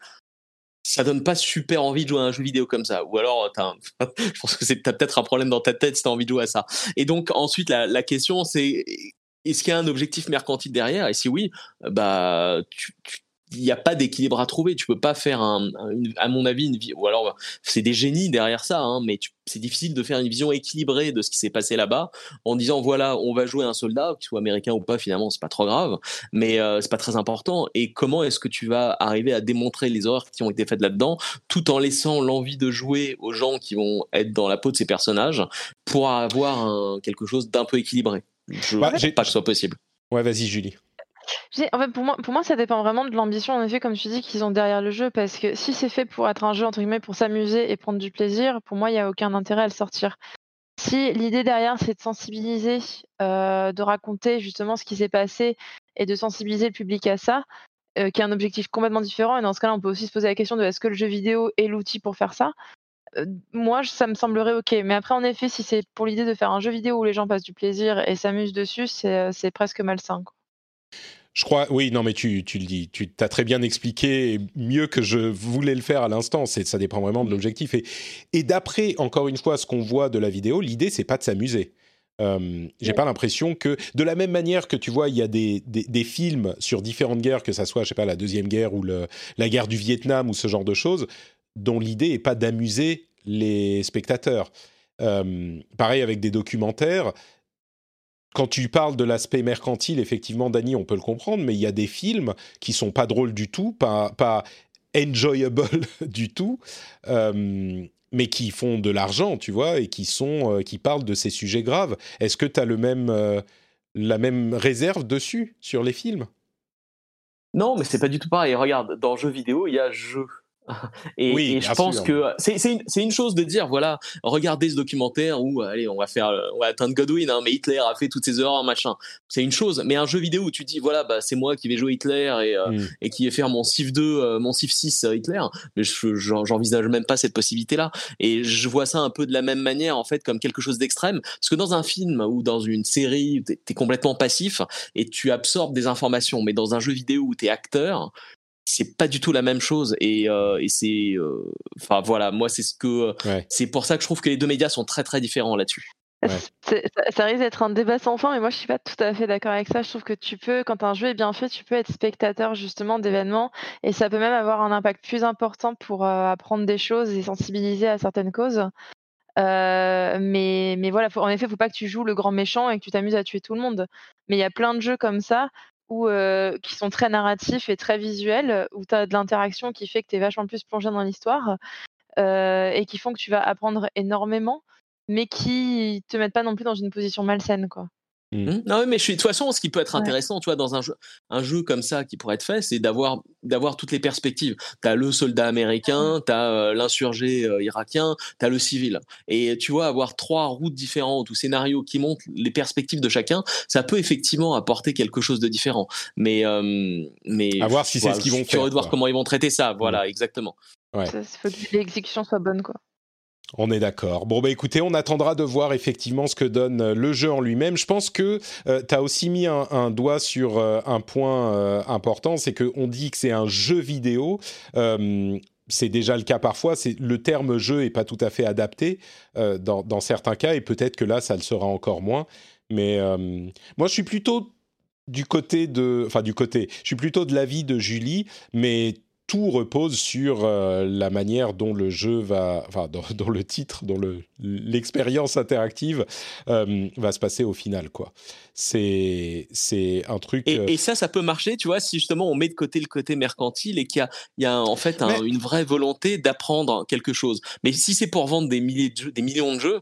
ça donne pas super envie de jouer à un jeu vidéo comme ça. Ou alors, as je pense que c'est peut-être un problème dans ta tête si t'as envie de jouer à ça. Et donc ensuite, la, la question c'est est-ce qu'il y a un objectif mercantile derrière? Et si oui, bah tu, tu il n'y a pas d'équilibre à trouver. Tu peux pas faire, un, à mon avis, une vie. Ou alors, c'est des génies derrière ça, hein, mais c'est difficile de faire une vision équilibrée de ce qui s'est passé là-bas en disant voilà, on va jouer un soldat, qu'il soit américain ou pas, finalement, c'est pas trop grave, mais euh, c'est pas très important. Et comment est-ce que tu vas arriver à démontrer les horreurs qui ont été faites là-dedans, tout en laissant l'envie de jouer aux gens qui vont être dans la peau de ces personnages pour avoir un, quelque chose d'un peu équilibré? Je ne bah, pas que ce soit possible. Ouais, vas-y, Julie. En fait, pour moi, pour moi, ça dépend vraiment de l'ambition, en effet, comme tu dis, qu'ils ont derrière le jeu. Parce que si c'est fait pour être un jeu, entre guillemets, pour s'amuser et prendre du plaisir, pour moi, il n'y a aucun intérêt à le sortir. Si l'idée derrière, c'est de sensibiliser, euh, de raconter justement ce qui s'est passé et de sensibiliser le public à ça, euh, qui est un objectif complètement différent, et dans ce cas-là, on peut aussi se poser la question de est-ce que le jeu vidéo est l'outil pour faire ça? Euh, moi, ça me semblerait ok. Mais après, en effet, si c'est pour l'idée de faire un jeu vidéo où les gens passent du plaisir et s'amusent dessus, c'est presque malsain. Quoi. Je crois, oui, non, mais tu, tu le dis, tu t'as très bien expliqué, mieux que je voulais le faire à l'instant. C'est, ça dépend vraiment de l'objectif. Et, et d'après, encore une fois, ce qu'on voit de la vidéo, l'idée, c'est pas de s'amuser. Euh, j'ai pas l'impression que, de la même manière que tu vois, il y a des, des, des, films sur différentes guerres, que ça soit, je sais pas, la deuxième guerre ou le, la guerre du Vietnam ou ce genre de choses, dont l'idée est pas d'amuser les spectateurs. Euh, pareil avec des documentaires, quand tu parles de l'aspect mercantile, effectivement, Dany, on peut le comprendre, mais il y a des films qui sont pas drôles du tout, pas, pas enjoyable du tout, euh, mais qui font de l'argent, tu vois, et qui sont, euh, qui parlent de ces sujets graves. Est-ce que tu as le même, euh, la même réserve dessus sur les films? Non, mais c'est pas du tout pareil. Regarde, dans jeux vidéo, il y a jeu et, oui, et je pense que c'est une, une, chose de dire voilà regardez ce documentaire où allez on va faire on va atteindre Godwin hein, mais Hitler a fait toutes ses erreurs machin. C'est une chose mais un jeu vidéo où tu dis voilà bah c'est moi qui vais jouer Hitler et, euh, mm. et qui vais faire mon Civ 2 euh, mon Civ 6 euh, Hitler mais j'envisage même pas cette possibilité là et je vois ça un peu de la même manière en fait comme quelque chose d'extrême parce que dans un film ou dans une série t'es es complètement passif et tu absorbes des informations mais dans un jeu vidéo où t'es acteur c'est pas du tout la même chose et, euh, et c'est euh, enfin voilà moi c'est ce que c'est pour ça que je trouve que les deux médias sont très très différents là-dessus Ça, risque d'être un débat sans fin, mais moi je suis pas tout à fait d'accord avec ça. Je trouve que tu peux, quand un jeu est bien fait, tu peux être spectateur justement d'événements et ça peut même avoir un impact plus important pour euh, apprendre des choses et sensibiliser à certaines causes. mais, mais voilà, en effet, il faut pas que tu joues le grand méchant et que tu t'amuses à tuer tout le monde. Mais il y a plein de jeux comme ça ou qui sont très narratifs et très visuels, où tu as de l'interaction qui fait que tu es vachement plus plongé dans l'histoire et qui font que tu vas apprendre énormément, mais qui te mettent pas non plus dans une position malsaine, quoi. Mmh. Mmh. Non, mais je suis, de toute façon, ce qui peut être intéressant, tu vois, dans un jeu, un jeu comme ça qui pourrait être fait, c'est d'avoir, d'avoir toutes les perspectives. T'as le soldat américain, t'as euh, l'insurgé euh, irakien, t'as le civil. Et tu vois, avoir trois routes différentes ou scénarios qui montrent les perspectives de chacun, ça peut effectivement apporter quelque chose de différent. Mais, euh, mais. À voir si c'est ce qu'ils vont faire. de voir comment ils vont traiter ça. Voilà, mmh. exactement. Ouais. Il faut que l'exécution soit bonne, quoi. On est d'accord. Bon, bah écoutez, on attendra de voir effectivement ce que donne euh, le jeu en lui-même. Je pense que euh, tu as aussi mis un, doigt sur euh, un point important, c'est qu'on dit que c'est un jeu vidéo. c'est déjà le cas parfois. C'est le terme jeu est pas tout à fait adapté dans, dans, certains cas, et peut-être que là, ça le sera encore moins. Mais moi, je suis plutôt du côté de, enfin du côté, je suis plutôt de l'avis de Julie, mais tout repose sur euh, la manière dont le jeu va, enfin, dans, le titre, dont l'expérience interactive euh, va se passer au final, quoi. C'est, c'est un truc. Euh et, ça, ça peut marcher, tu vois, si justement on met de côté le côté mercantile et qu'il y a, il y a en fait une vraie volonté d'apprendre quelque chose. Mais si c'est pour vendre des milliers de jeux, des millions de jeux,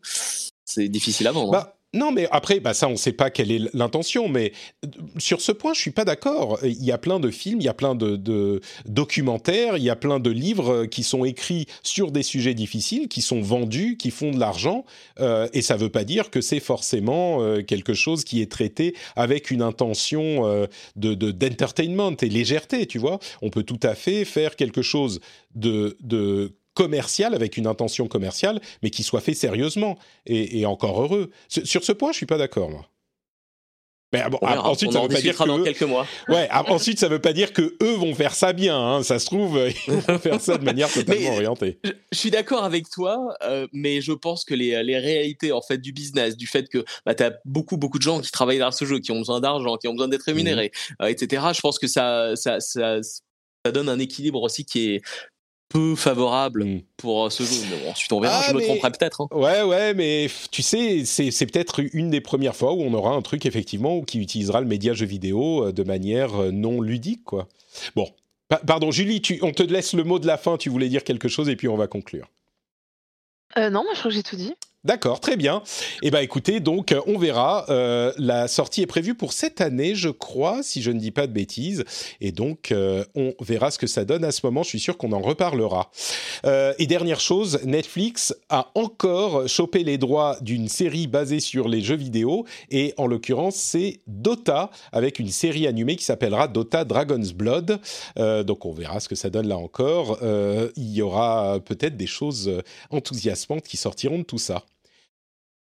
c'est difficile à vendre. Hein. Non, mais après, bah ça, on ne sait pas quelle est l'intention. Mais euh, sur ce point, je suis pas d'accord. Il y a plein de films, il y a plein de, documentaires, il y a plein de livres euh, qui sont écrits sur des sujets difficiles, qui sont vendus, qui font de l'argent. Euh, et ça ne veut pas dire que c'est forcément quelque chose qui est traité avec une intention de d'entertainment et légèreté. Tu vois, on peut tout à fait faire quelque chose de, de commercial, avec une intention commerciale, mais qui soit fait sérieusement. Et, encore heureux. Sur ce point, je suis pas d'accord, moi. Mais bon, ensuite, ça veut pas dire que dans quelques mois. Ouais, ensuite, ça veut pas dire que eux vont faire ça bien. Hein. Ça se trouve, ils vont faire ça de manière totalement orientée. Je, suis d'accord avec toi, euh, mais je pense que les, les, réalités en fait du business, du fait que bah, tu as beaucoup beaucoup de gens qui travaillent dans ce jeu, qui ont besoin d'argent, qui ont besoin d'être rémunérés, mmh. euh, etc. Je pense que ça, ça, ça, ça donne un équilibre aussi qui est peu favorable mm. pour euh, ce jeu. ensuite, on verra, ah, je me tromperai peut-être. Hein. Ouais, ouais, mais tu sais, c'est peut-être une des premières fois où on aura un truc, effectivement, qui utilisera le média jeu vidéo euh, de manière euh, non ludique, quoi. Bon. pardon, Julie, tu, on te laisse le mot de la fin, tu voulais dire quelque chose et puis on va conclure. non, moi je crois que j'ai tout dit. D'accord, très bien. Eh bien, écoutez, donc, on verra. Euh, la sortie est prévue pour cette année, je crois, si je ne dis pas de bêtises. Et donc, euh, on verra ce que ça donne à ce moment. Je suis sûr qu'on en reparlera. Euh, et dernière chose, Netflix a encore chopé les droits d'une série basée sur les jeux vidéo. Et en l'occurrence, c'est Dota, avec une série animée qui s'appellera Dota Dragon's Blood. donc, on verra ce que ça donne là encore. il y aura peut-être des choses enthousiasmantes qui sortiront de tout ça.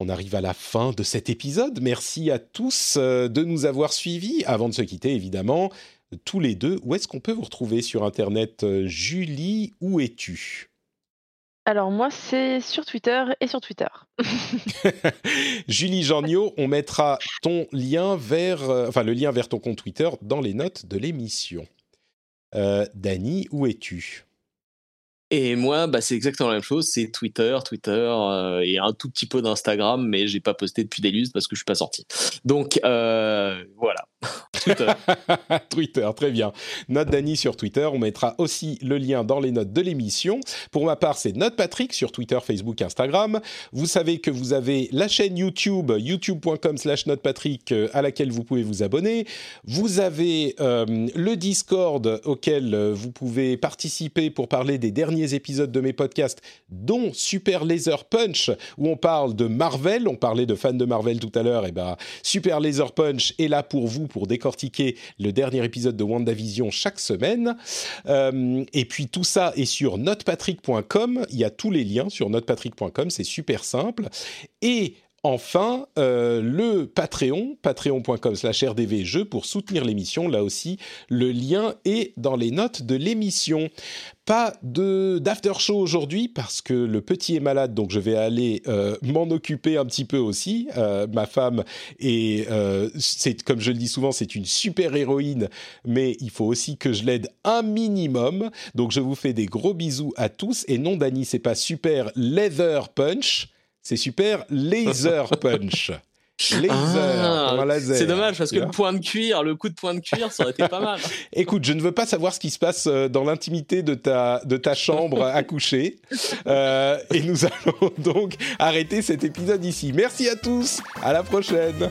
On arrive à la fin de cet épisode. Merci à tous euh, de nous avoir suivis. Avant de se quitter, évidemment, tous les deux, où est-ce qu'on peut vous retrouver sur Internet euh, Julie, où es-tu? Alors moi, c'est sur Twitter et sur Twitter. Julie Jorniot, on mettra ton lien vers, euh, enfin le lien vers ton compte Twitter dans les notes de l'émission. Euh, Dany, où es-tu? Et moi, bah, c'est exactement la même chose. C'est Twitter, Twitter euh, et un tout petit peu d'Instagram, mais j'ai pas posté depuis des lustres parce que je suis pas sorti. Donc euh, voilà. Twitter. Twitter, très bien. Note Dany sur Twitter. On mettra aussi le lien dans les notes de l'émission. Pour ma part, c'est Note Patrick sur Twitter, Facebook, Instagram. Vous savez que vous avez la chaîne YouTube, youtube.com slash notepatrick, euh, à laquelle vous pouvez vous abonner. Vous avez euh, le Discord auquel euh, vous pouvez participer pour parler des derniers épisodes de mes podcasts, dont Super Laser Punch, où on parle de Marvel. On parlait de fans de Marvel tout à l'heure. Et ben, Super Laser Punch est là pour vous pour décortiquer le dernier épisode de WandaVision chaque semaine. Euh, et puis tout ça est sur notepatrick.com. Il y a tous les liens sur notepatrick.com, c'est super simple. Et Enfin, euh, le Patreon, patreon.com slash rdvjeux pour soutenir l'émission. Là aussi, le lien est dans les notes de l'émission. Pas de d'after show aujourd'hui parce que le petit est malade, donc je vais aller euh, m'en occuper un petit peu aussi. Euh, ma femme comme je le dis souvent, c'est une super héroïne, mais il faut aussi que je l'aide un minimum. Donc je vous fais des gros bisous à tous. Et non, Dany, c'est pas super leather punch c'est super laser punch. Laser, Ah, un laser, c'est dommage parce que le point de cuir, le coup de point de cuir, ça aurait été pas mal. Écoute, je ne veux pas savoir ce qui se passe euh, dans l'intimité de ta, de ta chambre à coucher. Euh, et nous allons donc arrêter cet épisode ici. Merci à tous. À la prochaine.